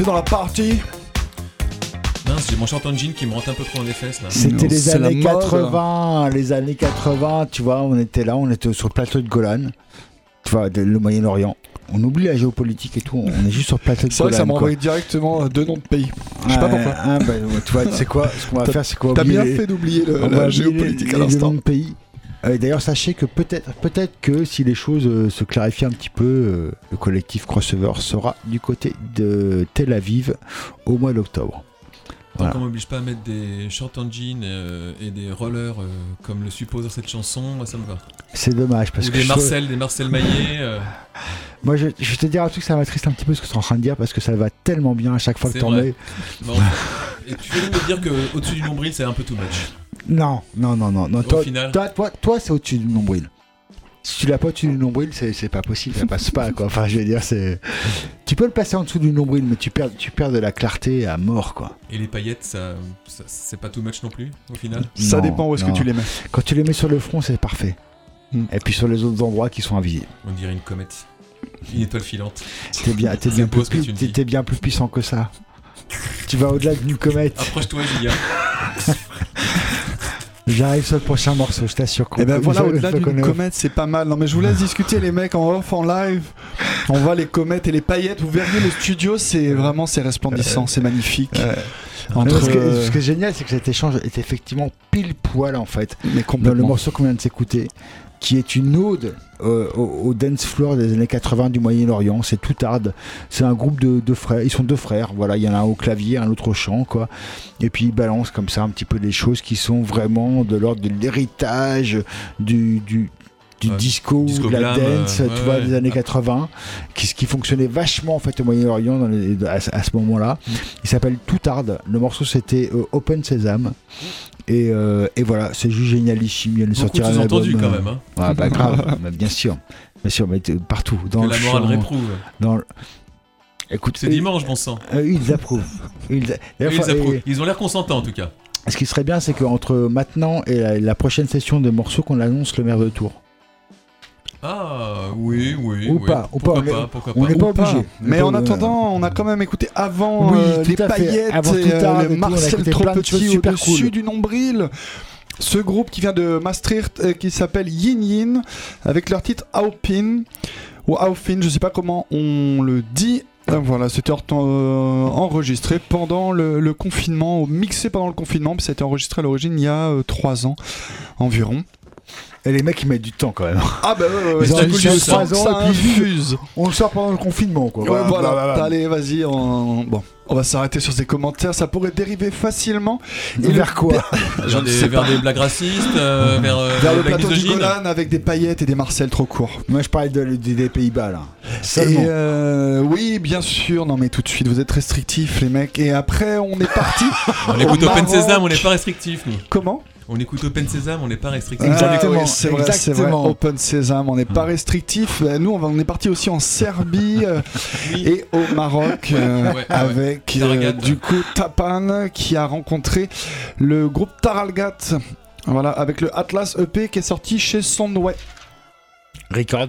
T'es dans la partie Mince, j'ai mon short en jean qui me rentre un peu trop dans les fesses là. C'était les C'est la années mode. 80, les années 80, tu vois, on était là, on était sur le plateau de Golan, tu vois, de- le Moyen-Orient. On oublie la géopolitique et tout, on est juste sur le plateau de C'est vrai Golan. que ça m'a quoi. envoyé directement deux noms de pays. Je sais pas pourquoi. hein, bah, tu vois, c'est quoi Ce qu'on va T'as- faire, c'est qu'on va T'as oublier bien les- fait d'oublier le- on va la oublier géopolitique les- à les l'instant. noms de pays. Euh, D'ailleurs, sachez que peut-être peut-être que si les choses euh, se clarifient un petit peu, euh, le collectif Crossover sera du côté de Tel Aviv au mois d'octobre. Tant Voilà. qu'on m'oblige pas à mettre des shorts en jean et des rollers comme le suppose cette chanson, moi ça me va. C'est dommage parce Ou que des je- Marcel, des Marcel Maillet. [laughs] moi je, je vais te dire un truc, ça m'attriste un petit peu ce que tu es en train de dire parce que ça va tellement bien à chaque fois que t'en vrai. mets. bon. [laughs] Et tu veux me dire que au-dessus du nombril c'est un peu too much. Non, non, non, non, non. Au Toi, final. toi, toi, toi, c'est au-dessus du nombril. Si tu l'as pas au-dessus du nombril, c'est c'est pas possible, ça passe pas quoi. Enfin, je veux dire, c'est. Tu peux le passer en dessous du nombril, mais tu perds, tu perds de la clarté à mort quoi. Et les paillettes, ça, ça- c'est pas too much non plus au final? Ça Non, dépend où est-ce que tu les mets. Quand tu les mets sur le front, c'est parfait. Hmm. Et puis sur les autres endroits qui sont invisibles. On dirait une comète. Une étoile filante. T'es bien, t'es C'est bien, plus, bien puissant que ça. Tu vas au-delà d'une comète. Approche-toi, Julia. [laughs] J'arrive sur le prochain morceau, je t'assure. qu'on- Et ben voilà, au-delà d'une comète, c'est pas mal. Non, mais je vous laisse discuter, les mecs, en off, en live. On voit les comètes et les paillettes. Vous verriez le studio, c'est vraiment c'est resplendissant, c'est magnifique. Non, Entre, ce, que- euh, ce qui est génial, c'est que cet échange est effectivement pile poil en fait mais dans le morceau qu'on vient de s'écouter, qui est une ode euh, au, au dance floor des années 80 du Moyen-Orient. C'est tout hard. C'est un groupe de, de frères. Ils sont deux frères. Voilà, il y en a un au clavier, un autre au chant, quoi. Et puis ils balancent comme ça un petit peu des choses qui sont vraiment de l'ordre de l'héritage du, du du Ouais, disco, disco de la glam, dance, euh, tu ouais, vois, ouais. des années 80, qui, qui fonctionnait vachement en fait au Moyen-Orient à, ce- à ce moment-là. Mm. Il s'appelle Tout Hard. Le morceau c'était euh, Open Sesame. Et, euh, et voilà, c'est juste génialissime. Il Beaucoup de sortira un album, quand euh, même. Hein, Ouais, bah [laughs] grave, mais bien sûr. Bien sûr, mais partout. Dans que le la morale réprouve. dans le- Écoute, C'est dimanche, bon sang. eux, ils approuvent. [laughs] Ils, approuvent. et- Ils ont l'air consentants en tout cas. ce qui serait bien, c'est qu'entre maintenant et la, la prochaine session de morceaux, qu'on annonce le maire de Tours. Ah oui, oui. Ou oui. pas, ou pas, Pourquoi pas, pourquoi on pas. est pas Ou pas. obligé. Mais Pas- en attendant, on a quand même écouté avant Oui, euh, les paillettes Avant et tout euh, le Marcel trop petit au-dessus cool. du nombril. Ce groupe qui vient de Maastricht, euh, qui s'appelle Yin Yin, avec leur titre Aupin, ou Aufin, je sais pas comment on le dit. Euh, Voilà, c'était en- euh, enregistré pendant le, le confinement, ou mixé pendant le confinement, puis ça a été enregistré à l'origine il y a euh, trois ans environ. Et les mecs, ils mettent du temps quand même. Ah bah ouais, ouais, ouais, Ils ont cool, ans, ça et puis- infuse. On le sort pendant le confinement, quoi. Ouais, voilà. Allez, vas-y. On... Bon, on va s'arrêter sur ces commentaires. Ça pourrait dériver facilement. Et vers quoi [laughs] Vers, des, vers blagues racistes, euh, [laughs] vers, euh, Vers le plateau du. Golan avec des paillettes et des Marcel trop courts. Moi, je parlais de- de- des Pays-Bas, là. Et euh, oui, bien sûr. Non, mais tout de suite, vous êtes restrictifs, les mecs. Et après, on est parti. [laughs] On au écoute Open. Sesame, on n'est pas restrictif nous. Comment? On écoute Open Sésame, on n'est pas restrictif. Ah oui, c'est vrai, c'est vrai. exactement. Open Sésame, on n'est pas restrictif. Euh, Nous, on, est parti aussi en Serbie euh, [laughs] et au Maroc euh, Ouais, ouais. avec euh, du coup Tapan qui a rencontré le groupe Taralgat. Voilà, avec le Atlas EP qui est sorti chez Soundway Record.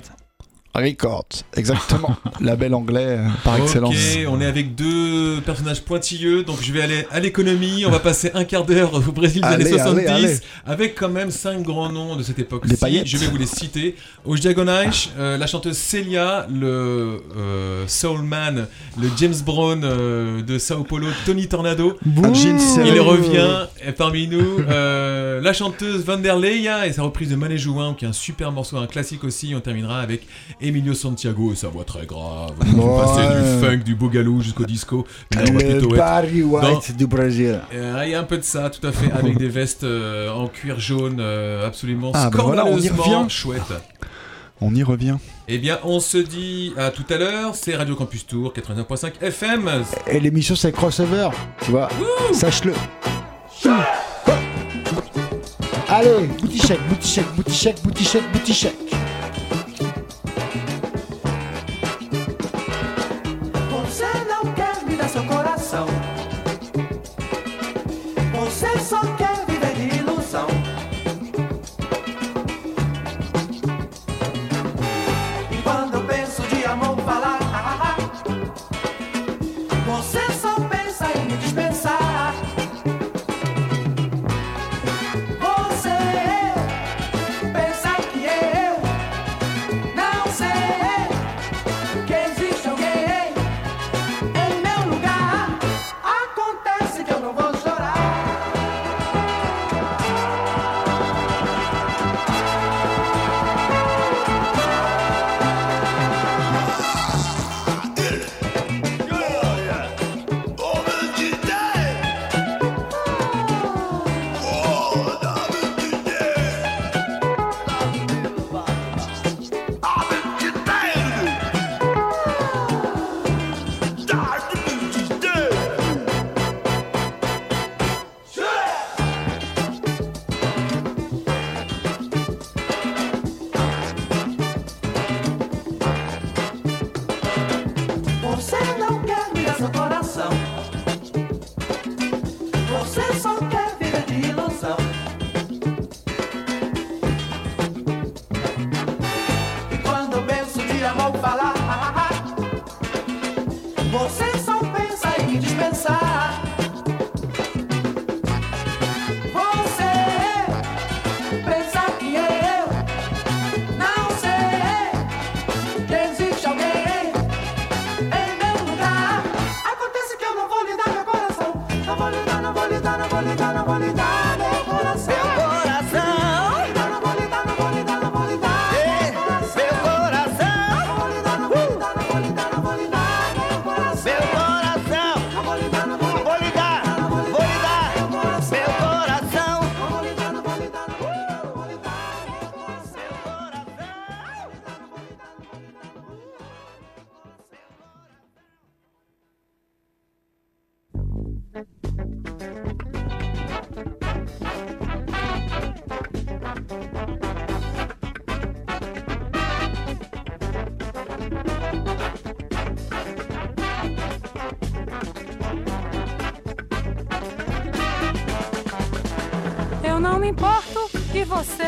Records. Exactement. [laughs] Label anglais euh, par excellence. Ok, on est avec deux personnages pointilleux, donc je vais aller à l'économie. On va passer un quart d'heure au Brésil des Allez, années 70, allez, allez. avec quand même cinq grands noms de cette époque. Des paillettes. Je vais vous les citer. Au Diagonage, euh, la chanteuse Celia, le euh, Soul Man, le James Brown euh, de Sao Paulo, Tony Tornado. Il revient parmi nous. La chanteuse Vanderleia et sa reprise de Mané Jouin, qui est un super morceau, un classique aussi. On terminera avec Emilio Santiago et sa voix très grave. Ouais. du funk, du boogaloo jusqu'au disco. Mais on va Le plutôt être Barry White dans- du Brésil. Euh, Il y a un peu de ça, tout à fait, avec des vestes euh, en cuir jaune, euh, absolument Ah, bah voilà, on y scandaleusement revient. chouette. On y revient. Eh bien, on se dit à tout à l'heure. C'est Radio Campus Tour 89.5 FM. Et l'émission c'est crossover, tu vois. Sache-le. Allez, booty check, booty check, booty okay.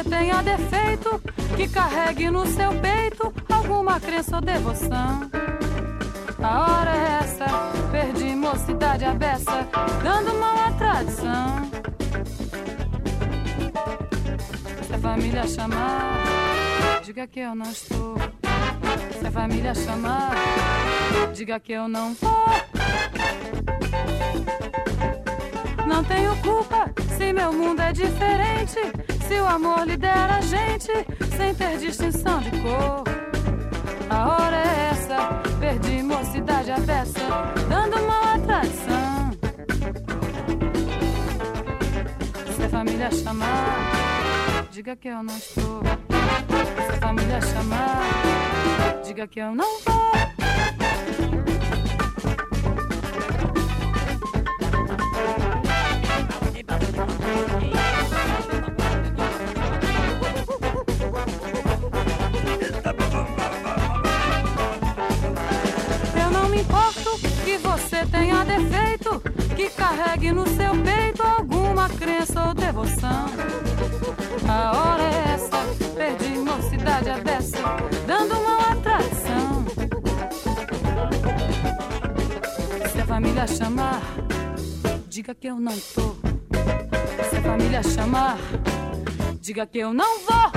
Tenha defeito, que carregue no seu peito alguma crença ou devoção. A hora é essa, perdi mocidade a beça, dando mão à tradição. Se a família chamar, diga que eu não estou. Se a família chamar, diga que eu não vou. Não tenho culpa se meu mundo é diferente. Se o amor lidera a gente sem ter distinção de cor. A hora é essa, perdi mocidade a beça, dando mão à. Se a família chamar, diga que eu não estou. Se a família chamar, diga que eu não vou. chamar, diga que eu não tô. Se a família chamar, diga que eu não vou.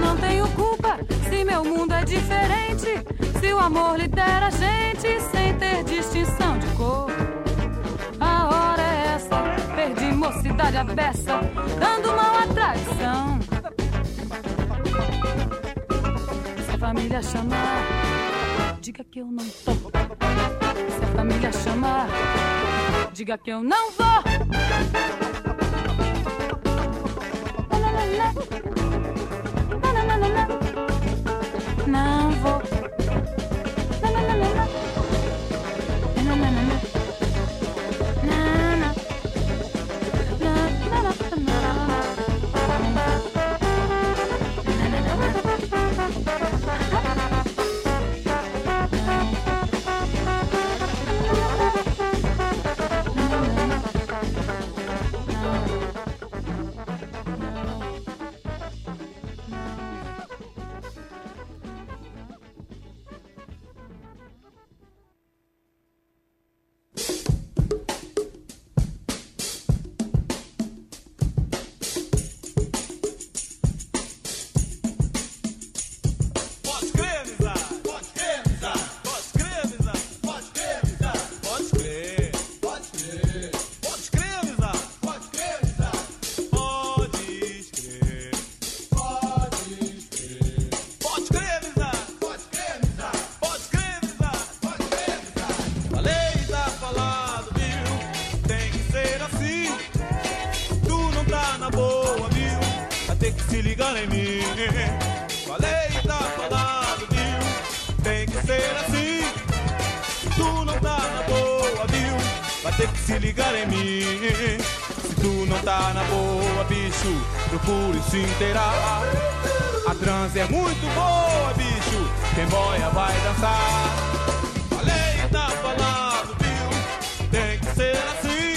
Não tenho culpa se meu mundo é diferente. Se o amor lidera a gente sem ter distinção de cor. A hora é essa, perdi mocidade à beça. família chamar, diga que eu não tô. Se a família chamar, diga que eu não vou. se inteirar. A trans é muito boa, bicho. Quem boia vai dançar. Falei, tá falado, viu? Tem que ser assim.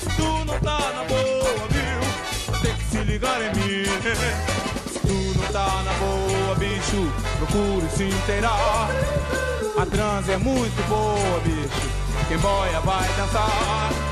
Se tu não tá na boa, viu? Tem que se ligar em mim. Se tu não tá na boa, bicho, procure se inteirar. A trans é muito boa, bicho. Quem boia vai dançar.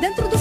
dentro do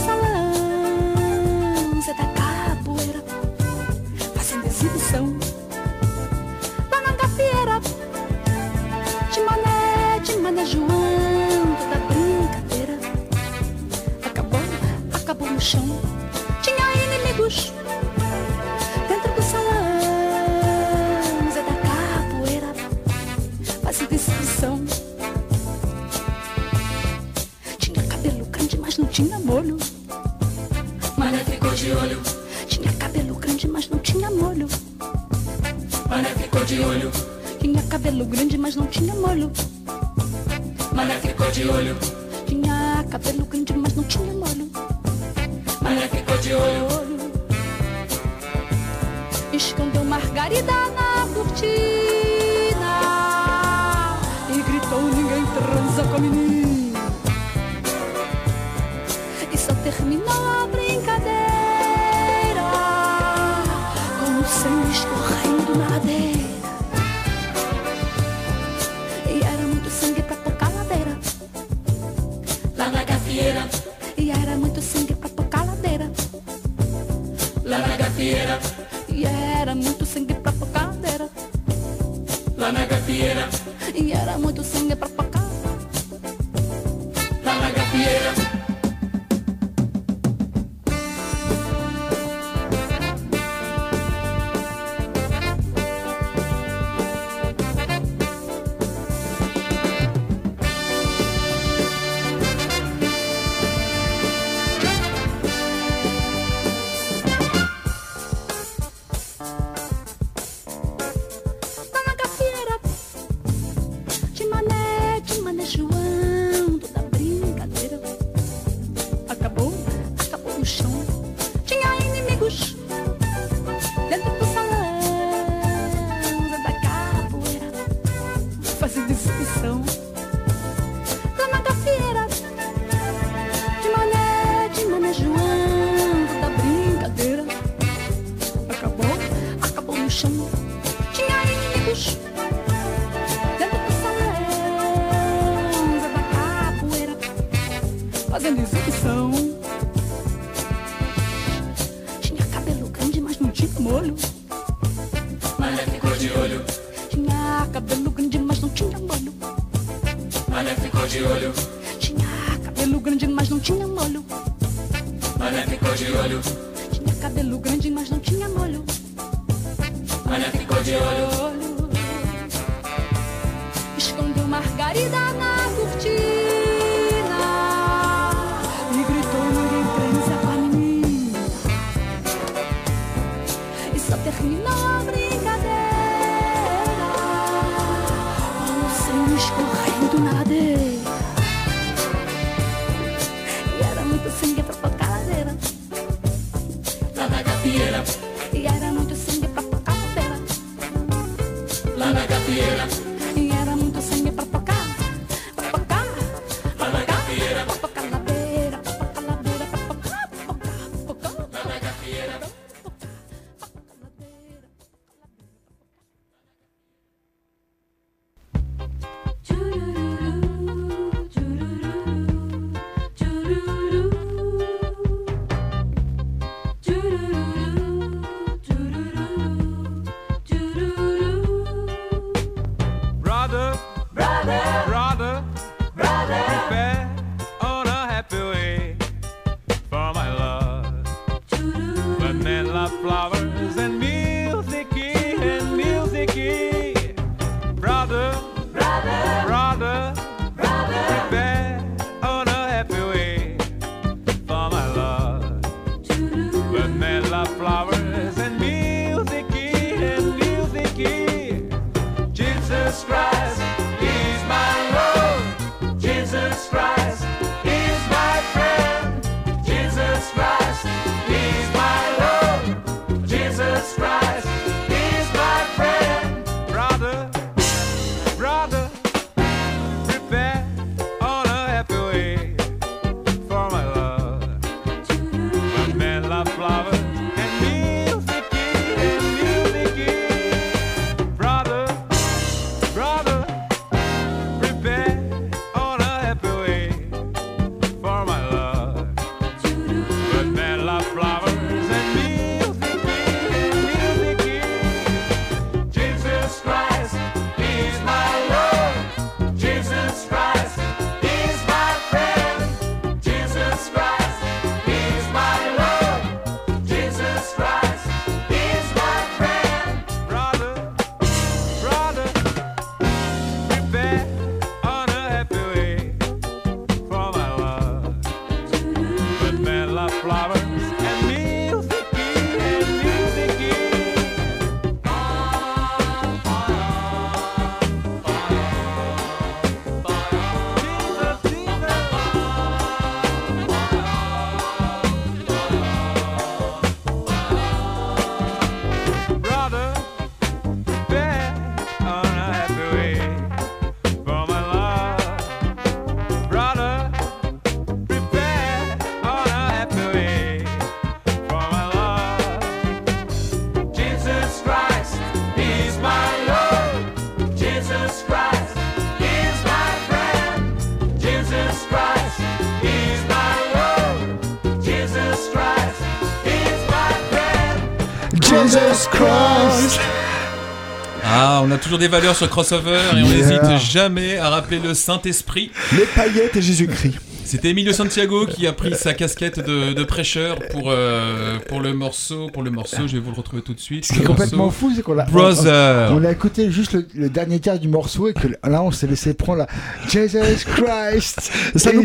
toujours des valeurs sur crossover et on n'hésite jamais à rappeler le Saint-Esprit. Les paillettes et Jésus-Christ. C'était Emilio Santiago qui a pris sa casquette de, de prêcheur pour, euh, pour le morceau. Pour le morceau, je vais vous le retrouver tout de suite. Ce qui est Le complètement morceau fou, c'est qu'on l'a. Brother. On, on a écouté juste le, le dernier tiers du morceau et que là, on s'est laissé prendre la Jesus Christ. Ça nous.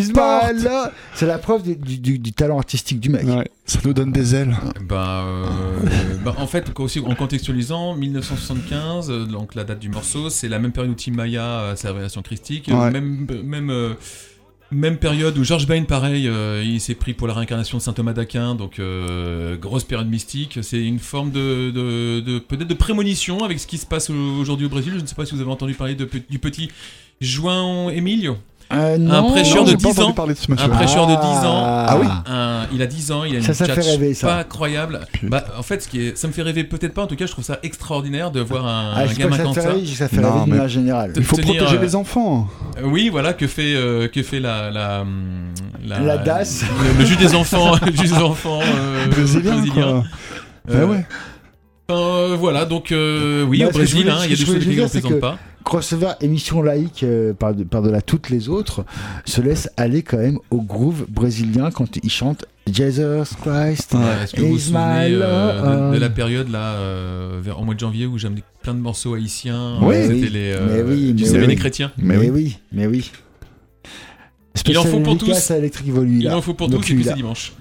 C'est la preuve du, du- du- du talent artistique du mec. Ouais, ça nous donne des ailes. Bah, euh, bah, en fait, aussi en contextualisant, 1975, euh, donc la date du morceau, c'est la même période où Tim Maya a sa révélation christique, Ouais. même, même, euh, même période où George Bain, pareil, euh, il s'est pris pour la réincarnation de saint Thomas d'Aquin, donc euh, grosse période mystique. C'est une forme de, peut-être de prémonition avec ce qui se passe au- aujourd'hui au Brésil. Je ne sais pas si vous avez entendu parler du petit João Emílio. Euh, un prêcheur non, de j'ai pas 10 ans. de ce. Un prêcheur de 10 ans. Ah. Ah oui. Un- il a 10 ans, il a une Ça, ça fait rêver, ça. pas incroyable. Bah, en fait, ce qui est, ça me fait rêver peut-être pas. En tout cas, je trouve ça extraordinaire de voir un, Ah, un gamin que ça comme fait ça. rêver, ça fait Non, rêver de manière générale. Il faut tenir, protéger euh, les enfants. euh, Oui, voilà que fait euh, que fait la la hum, La DAS. le, le juge des enfants, [laughs] le juge des enfants euh, Brésilien, quoi. Bah ouais. euh, voilà, donc euh, oui, Bah, au Brésil, hein, il y a des choses qui ne représentent que pas. Crossover, émission laïque euh, par- par-delà toutes les autres, se laisse aller quand même au groove brésilien quand il chante Jesus Christ. Est-ce que vous vous souvenez my euh, de, de la période là, euh, vers, en mois de janvier où amené plein de morceaux haïtiens Oui, euh, oui. C'était les mais oui, mais oui. chrétien. Mais, oui. mais oui. Il en faut pour tous. Il en faut pour tous et puis celui-là. c'est dimanche.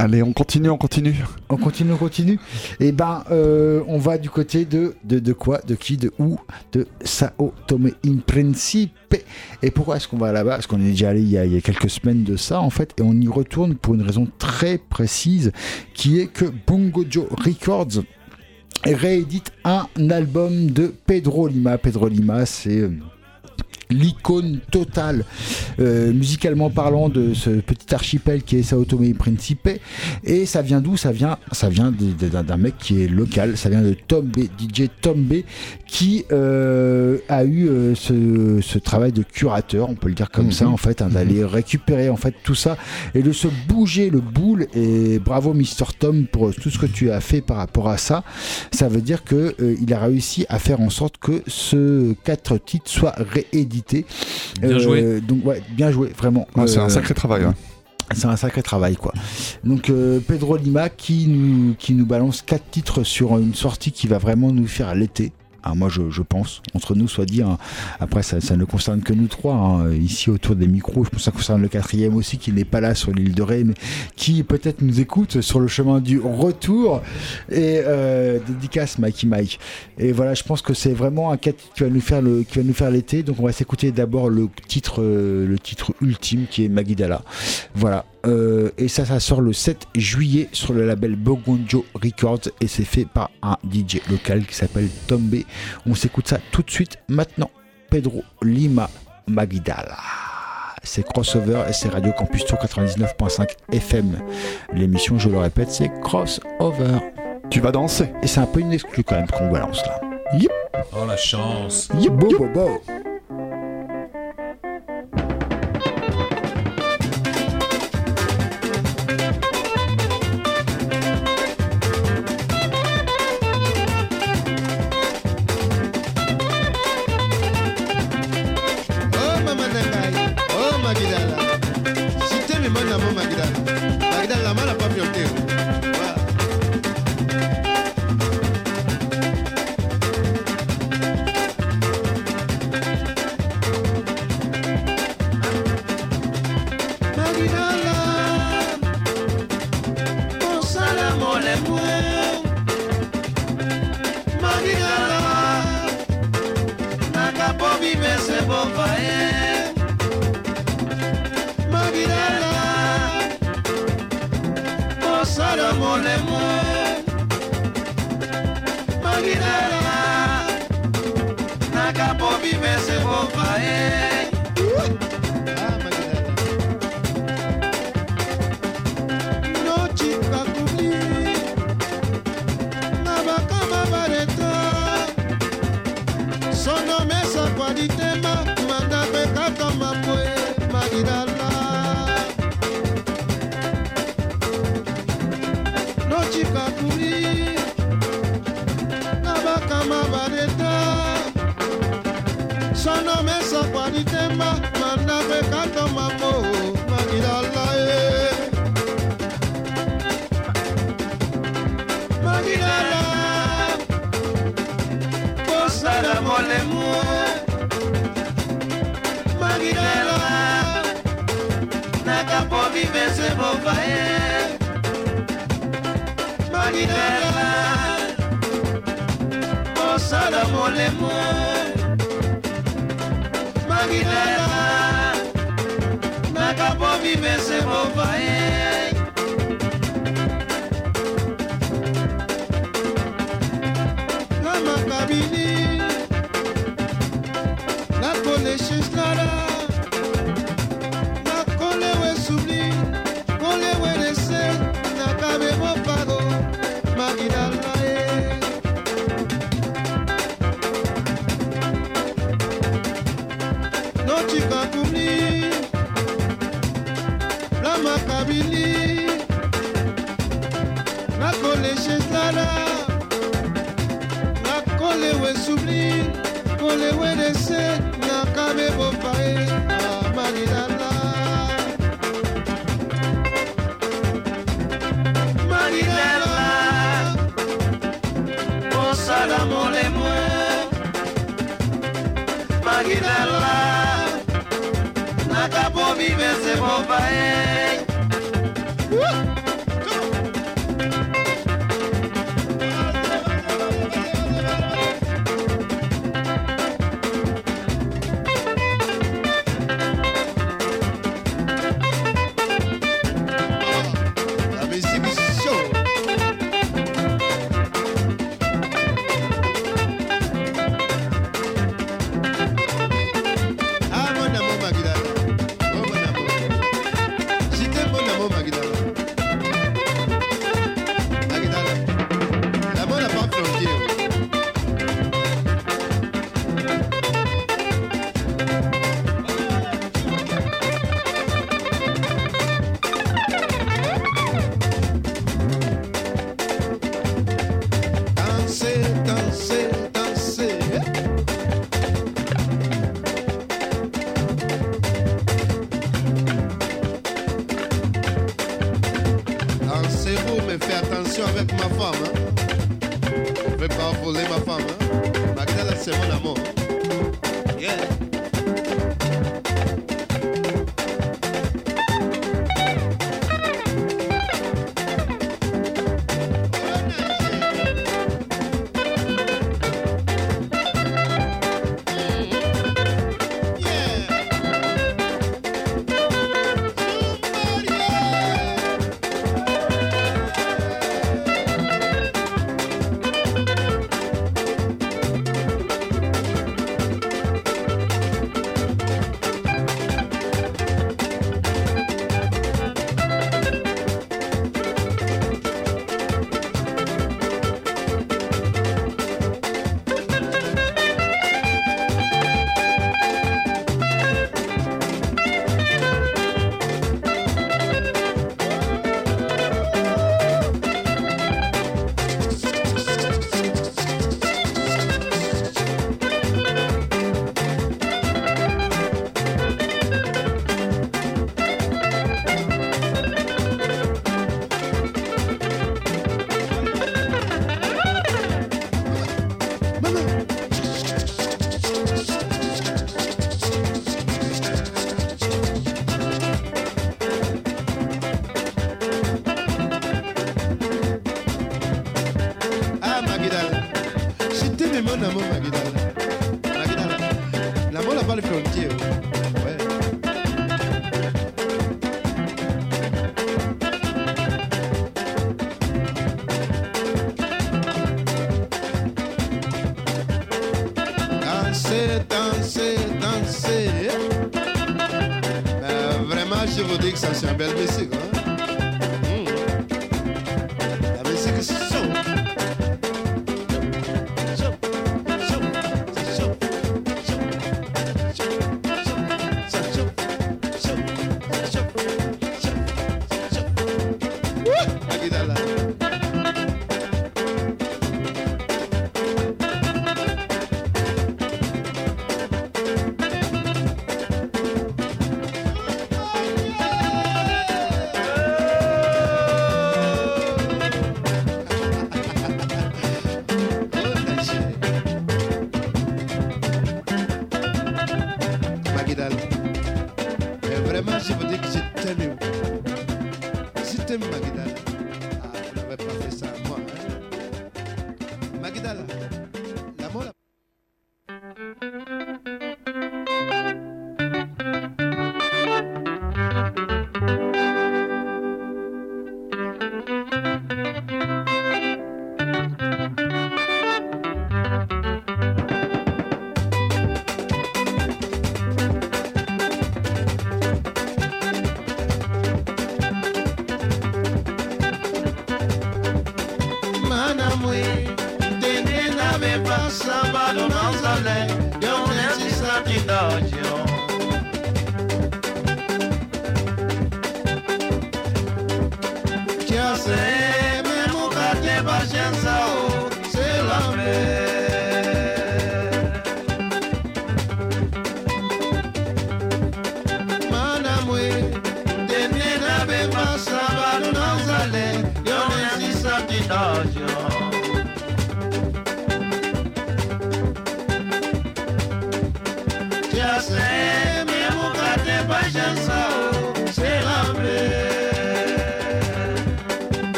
Allez, on continue, on continue. On continue, on continue. Et ben, euh, on va du côté de, de, de quoi? De qui? De où? De Sao Tome in Principe. Et pourquoi est-ce qu'on va là-bas? Parce qu'on est déjà allé il y, a, il y a quelques semaines de ça, en fait, et on y retourne pour une raison très précise, qui est que Bongo Joe Records réédite un album de Pedro Lima. Pedro Lima, c'est... l'icône totale euh, musicalement parlant de ce petit archipel qui est Sao Tome et Principe. Et ça vient d'où? Ça vient ça vient d'un mec qui est local. Ça vient de Tombe DJ Tombe qui euh, a eu euh, ce, ce travail de curateur on peut le dire comme Mhm. ça en fait hein, d'aller récupérer en fait tout ça et de se bouger le boule. Et bravo Mister Tom pour tout ce que tu as fait par rapport à ça. Ça veut dire que il a réussi à faire en sorte que ce quatre titres soient réédités Bien Euh, joué. donc ouais bien joué vraiment Ouais, c'est Euh, un sacré travail. ouais. c'est un sacré travail quoi. Donc euh, Pedro Lima qui nous, qui nous balance quatre titres sur une sortie qui va vraiment nous faire l'été. Ah, moi je, je pense, entre nous soit dit, hein. après ça, ça ne concerne que nous trois, hein. ici autour des micros, je pense que ça concerne le quatrième aussi qui n'est pas là sur l'île de Ré, mais qui peut-être nous écoute sur le chemin du retour, et euh, dédicace Mikey Mike. Et voilà, je pense que c'est vraiment un titres qui va nous faire le, qui va nous faire l'été, donc on va s'écouter d'abord le titre, euh, le titre ultime qui est Magidala. Voilà. Euh, et ça, ça sort le 7 juillet sur le label Bogonjo Records et c'est fait par un DJ local qui s'appelle Tombe. On s'écoute ça tout de suite maintenant. Pedro Lima Magidala. C'est Crossover et c'est Radio Campus Tour 99.5 FM. L'émission, je le répète, c'est Crossover. Tu vas danser. Et c'est un peu une exclue quand même qu'on balance là. Yep. Oh la chance. Yep, bo, bo, bo. ya molemu maginelo nakapo bibese bofa ye maginela osala molemu maginela nakapo bibese bofa ye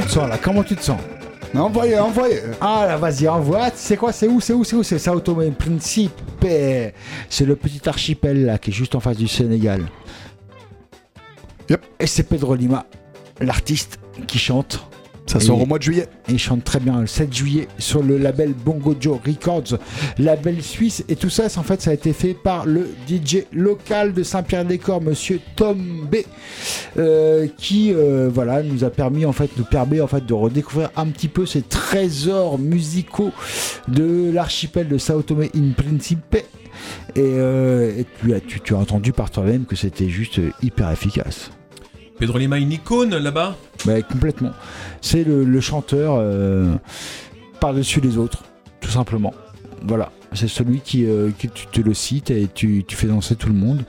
tu te sens là? Comment tu te sens? Envoyez, envoyez. Ah là, vas-y, envoie. C'est quoi? C'est où C'est où C'est où? C'est Sao Tomé et Principe. C'est le petit archipel là qui est juste en face du Sénégal. Yep. Et c'est Pedro Lima, l'artiste qui chante. Ça sort au mois de juillet. Et il chante très bien le 7 juillet sur le label Bongo Joe Records, label suisse. Et tout ça, en fait, ça a été fait par le DJ local de Saint-Pierre-des-Corps, monsieur Tom euh, qui euh, voilà, nous a permis, en fait, nous permet en fait, de redécouvrir un petit peu ces trésors musicaux de l'archipel de Sao Tomé in Principe. Et, euh, et tu, as, tu, tu as entendu par toi-même que c'était juste hyper efficace. Pedro Lima, une icône là-bas? Bah, complètement. C'est le, le chanteur euh, par-dessus les autres, tout simplement. Voilà. C'est celui qui, euh, qui tu te le cites et tu, tu fais danser tout le monde.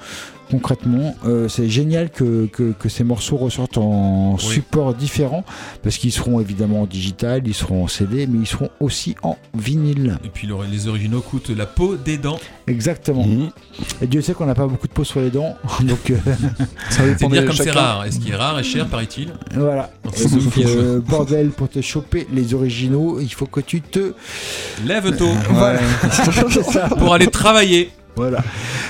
Concrètement, euh, c'est génial que, que, que ces morceaux ressortent en Oui. support différents parce qu'ils seront évidemment en digital, ils seront en CD, mais ils seront aussi en vinyle. Et puis le- les originaux coûtent la peau des dents. Exactement. Et Dieu sait qu'on n'a pas beaucoup de peau sur les dents, [laughs] donc euh, [laughs] C'est dire comme c'est rare. Et ce qui est rare est cher, paraît-il. Voilà. Donc, Et euh, bordel, pour te choper les originaux, il faut que tu te. Lève tôt. [laughs] Voilà. C'est ça. Pour aller travailler. Voilà.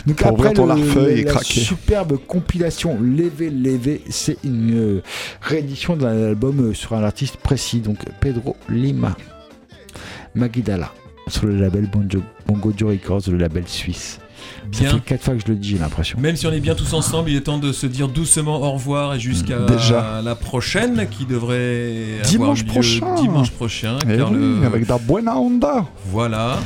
Donc Pour après ouvrir ton le- larfeuille et la craquer. superbe compilation Levé Levé, c'est une euh, réédition d'un album euh, sur un artiste précis, donc Pedro Lima Maguidala, sur le label Bongo Joe Records, le label suisse. Ça Bien. fait fois que je le dis, j'ai l'impression. Même si on est bien tous ensemble, il est temps de se dire doucement au revoir et jusqu'à Déjà. la prochaine qui devrait Dimanche avoir lieu prochain. Dimanche prochain. Eh car oui, le- avec da buena onda. Voilà.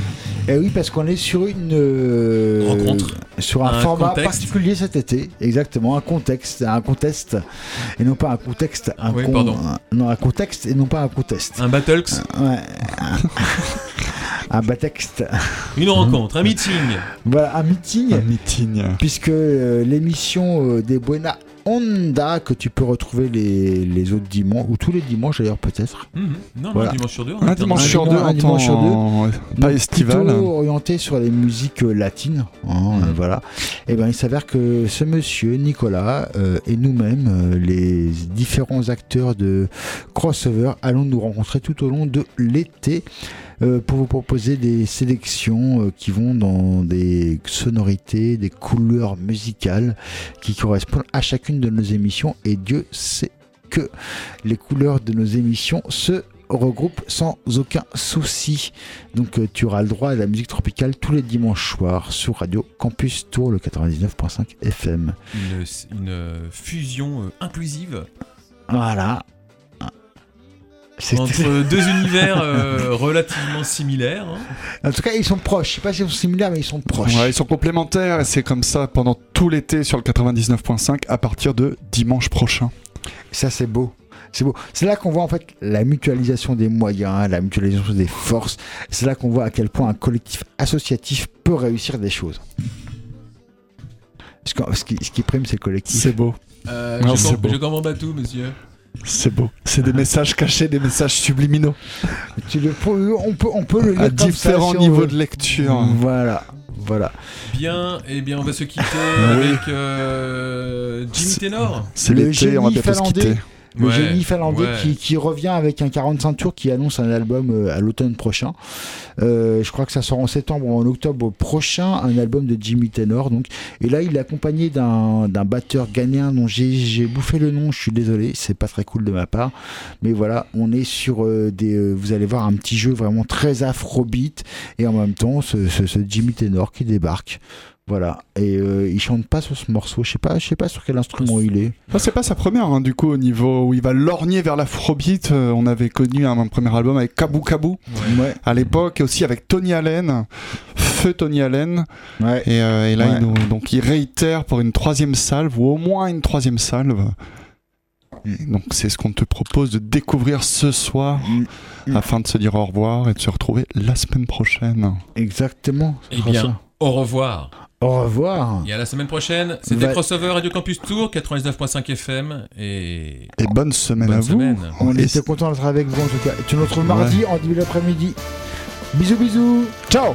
Et Eh oui, parce qu'on est sur une euh, Rencontre. sur un, Un format contexte. particulier cet été, exactement, un contexte, un contexte, et non pas un contexte, un Oui, con- pardon. un- non un contexte et non pas un contexte. Un Battlex, Ouais. [laughs] un batexte. une rencontre, un meeting. Voilà, un meeting. Un meeting. Puisque euh, l'émission euh, des Buena Onda, que tu peux retrouver les, les autres dimanches, ou tous les dimanches d'ailleurs peut-être. Mhm. Non, Voilà. non, dimanche sur deux. Un alterne. dimanche Un sur deux, dimanche- un dimanche sur temps- pas estival. Plutôt orienté sur les musiques euh, latines. hein, euh, voilà. Et ben il s'avère que ce monsieur, Nicolas, euh, et nous-mêmes, euh, les différents acteurs de crossover, allons nous rencontrer tout au long de l'été. Euh, pour vous proposer des sélections euh, qui vont dans des sonorités, des couleurs musicales qui correspondent à chacune de nos émissions. Et Dieu sait que les couleurs de nos émissions se regroupent sans aucun souci. Donc euh, tu auras le droit à la musique tropicale tous les dimanches soirs sur Radio Campus Tour, le 99.5 FM. Une, une, fusion inclusive Voilà. C'est- entre deux [laughs] univers euh, relativement similaires. hein. En tout cas, ils sont proches. Je sais pas s'ils sont similaires, mais ils sont proches. Ouais, ils sont complémentaires et c'est comme ça pendant tout l'été sur le 99.5 à partir de dimanche prochain. Ça, c'est beau. C'est beau. C'est là qu'on voit en fait la mutualisation des moyens, la mutualisation des forces. C'est là qu'on voit à quel point un collectif associatif peut réussir des choses. Parce que ce qui, ce qui prime, c'est le collectif. C'est beau. Euh, Non, je, c'est com- beau. je pas tout, monsieur. C'est beau. C'est des messages cachés, des messages subliminaux. Tu le peux- on, peut, on peut le lire À comme ça, différents si niveaux veut. de lecture. Voilà. Voilà. Bien, et bien, on va se quitter Oui. avec euh, Jimmy Ténor. C'est l'été, on va bientôt se quitter. Le Ouais, génie finlandais ouais. qui, qui revient avec un 45 tours qui annonce un album euh, à l'automne prochain. Euh, je crois que ça sort en septembre ou en octobre prochain, un album de Jimmy Tenor. Donc. Et là, il est accompagné d'un batteur ghanéen dont j'ai j'ai bouffé le nom, je suis désolé, c'est pas très cool de ma part. Mais voilà, on est sur euh, des. euh, vous allez voir un petit jeu vraiment très afrobeat et en même temps ce, ce- ce Jimmy Tenor qui débarque. Voilà, et euh, il chante pas sur ce morceau, je sais pas, je sais pas sur quel instrument il est. Enfin, c'est pas sa première, hein, du coup, au niveau où il va lorgner vers l'afrobeat. euh, on avait connu un, un premier album avec Kabou Kabou Ouais. à l'époque, et aussi avec Tony Allen, Feu Tony Allen. Ouais. Et, euh, et là, Ouais. il nous- donc, il réitère pour une troisième salve, ou au moins une troisième salve. Et donc, c'est ce qu'on te propose de découvrir ce soir, Mm. afin de se dire au revoir et de se retrouver la semaine prochaine. Exactement. Eh bien, au revoir. Au revoir. Et à la semaine prochaine. C'était Va- Crossover Radio Campus Tour 99.5 FM et Et bonne semaine Bonne à vous. On Et était content d'être avec vous en tout cas. Et tu nous retrouves mardi en début d'après-midi. Bisous bisous. Ciao.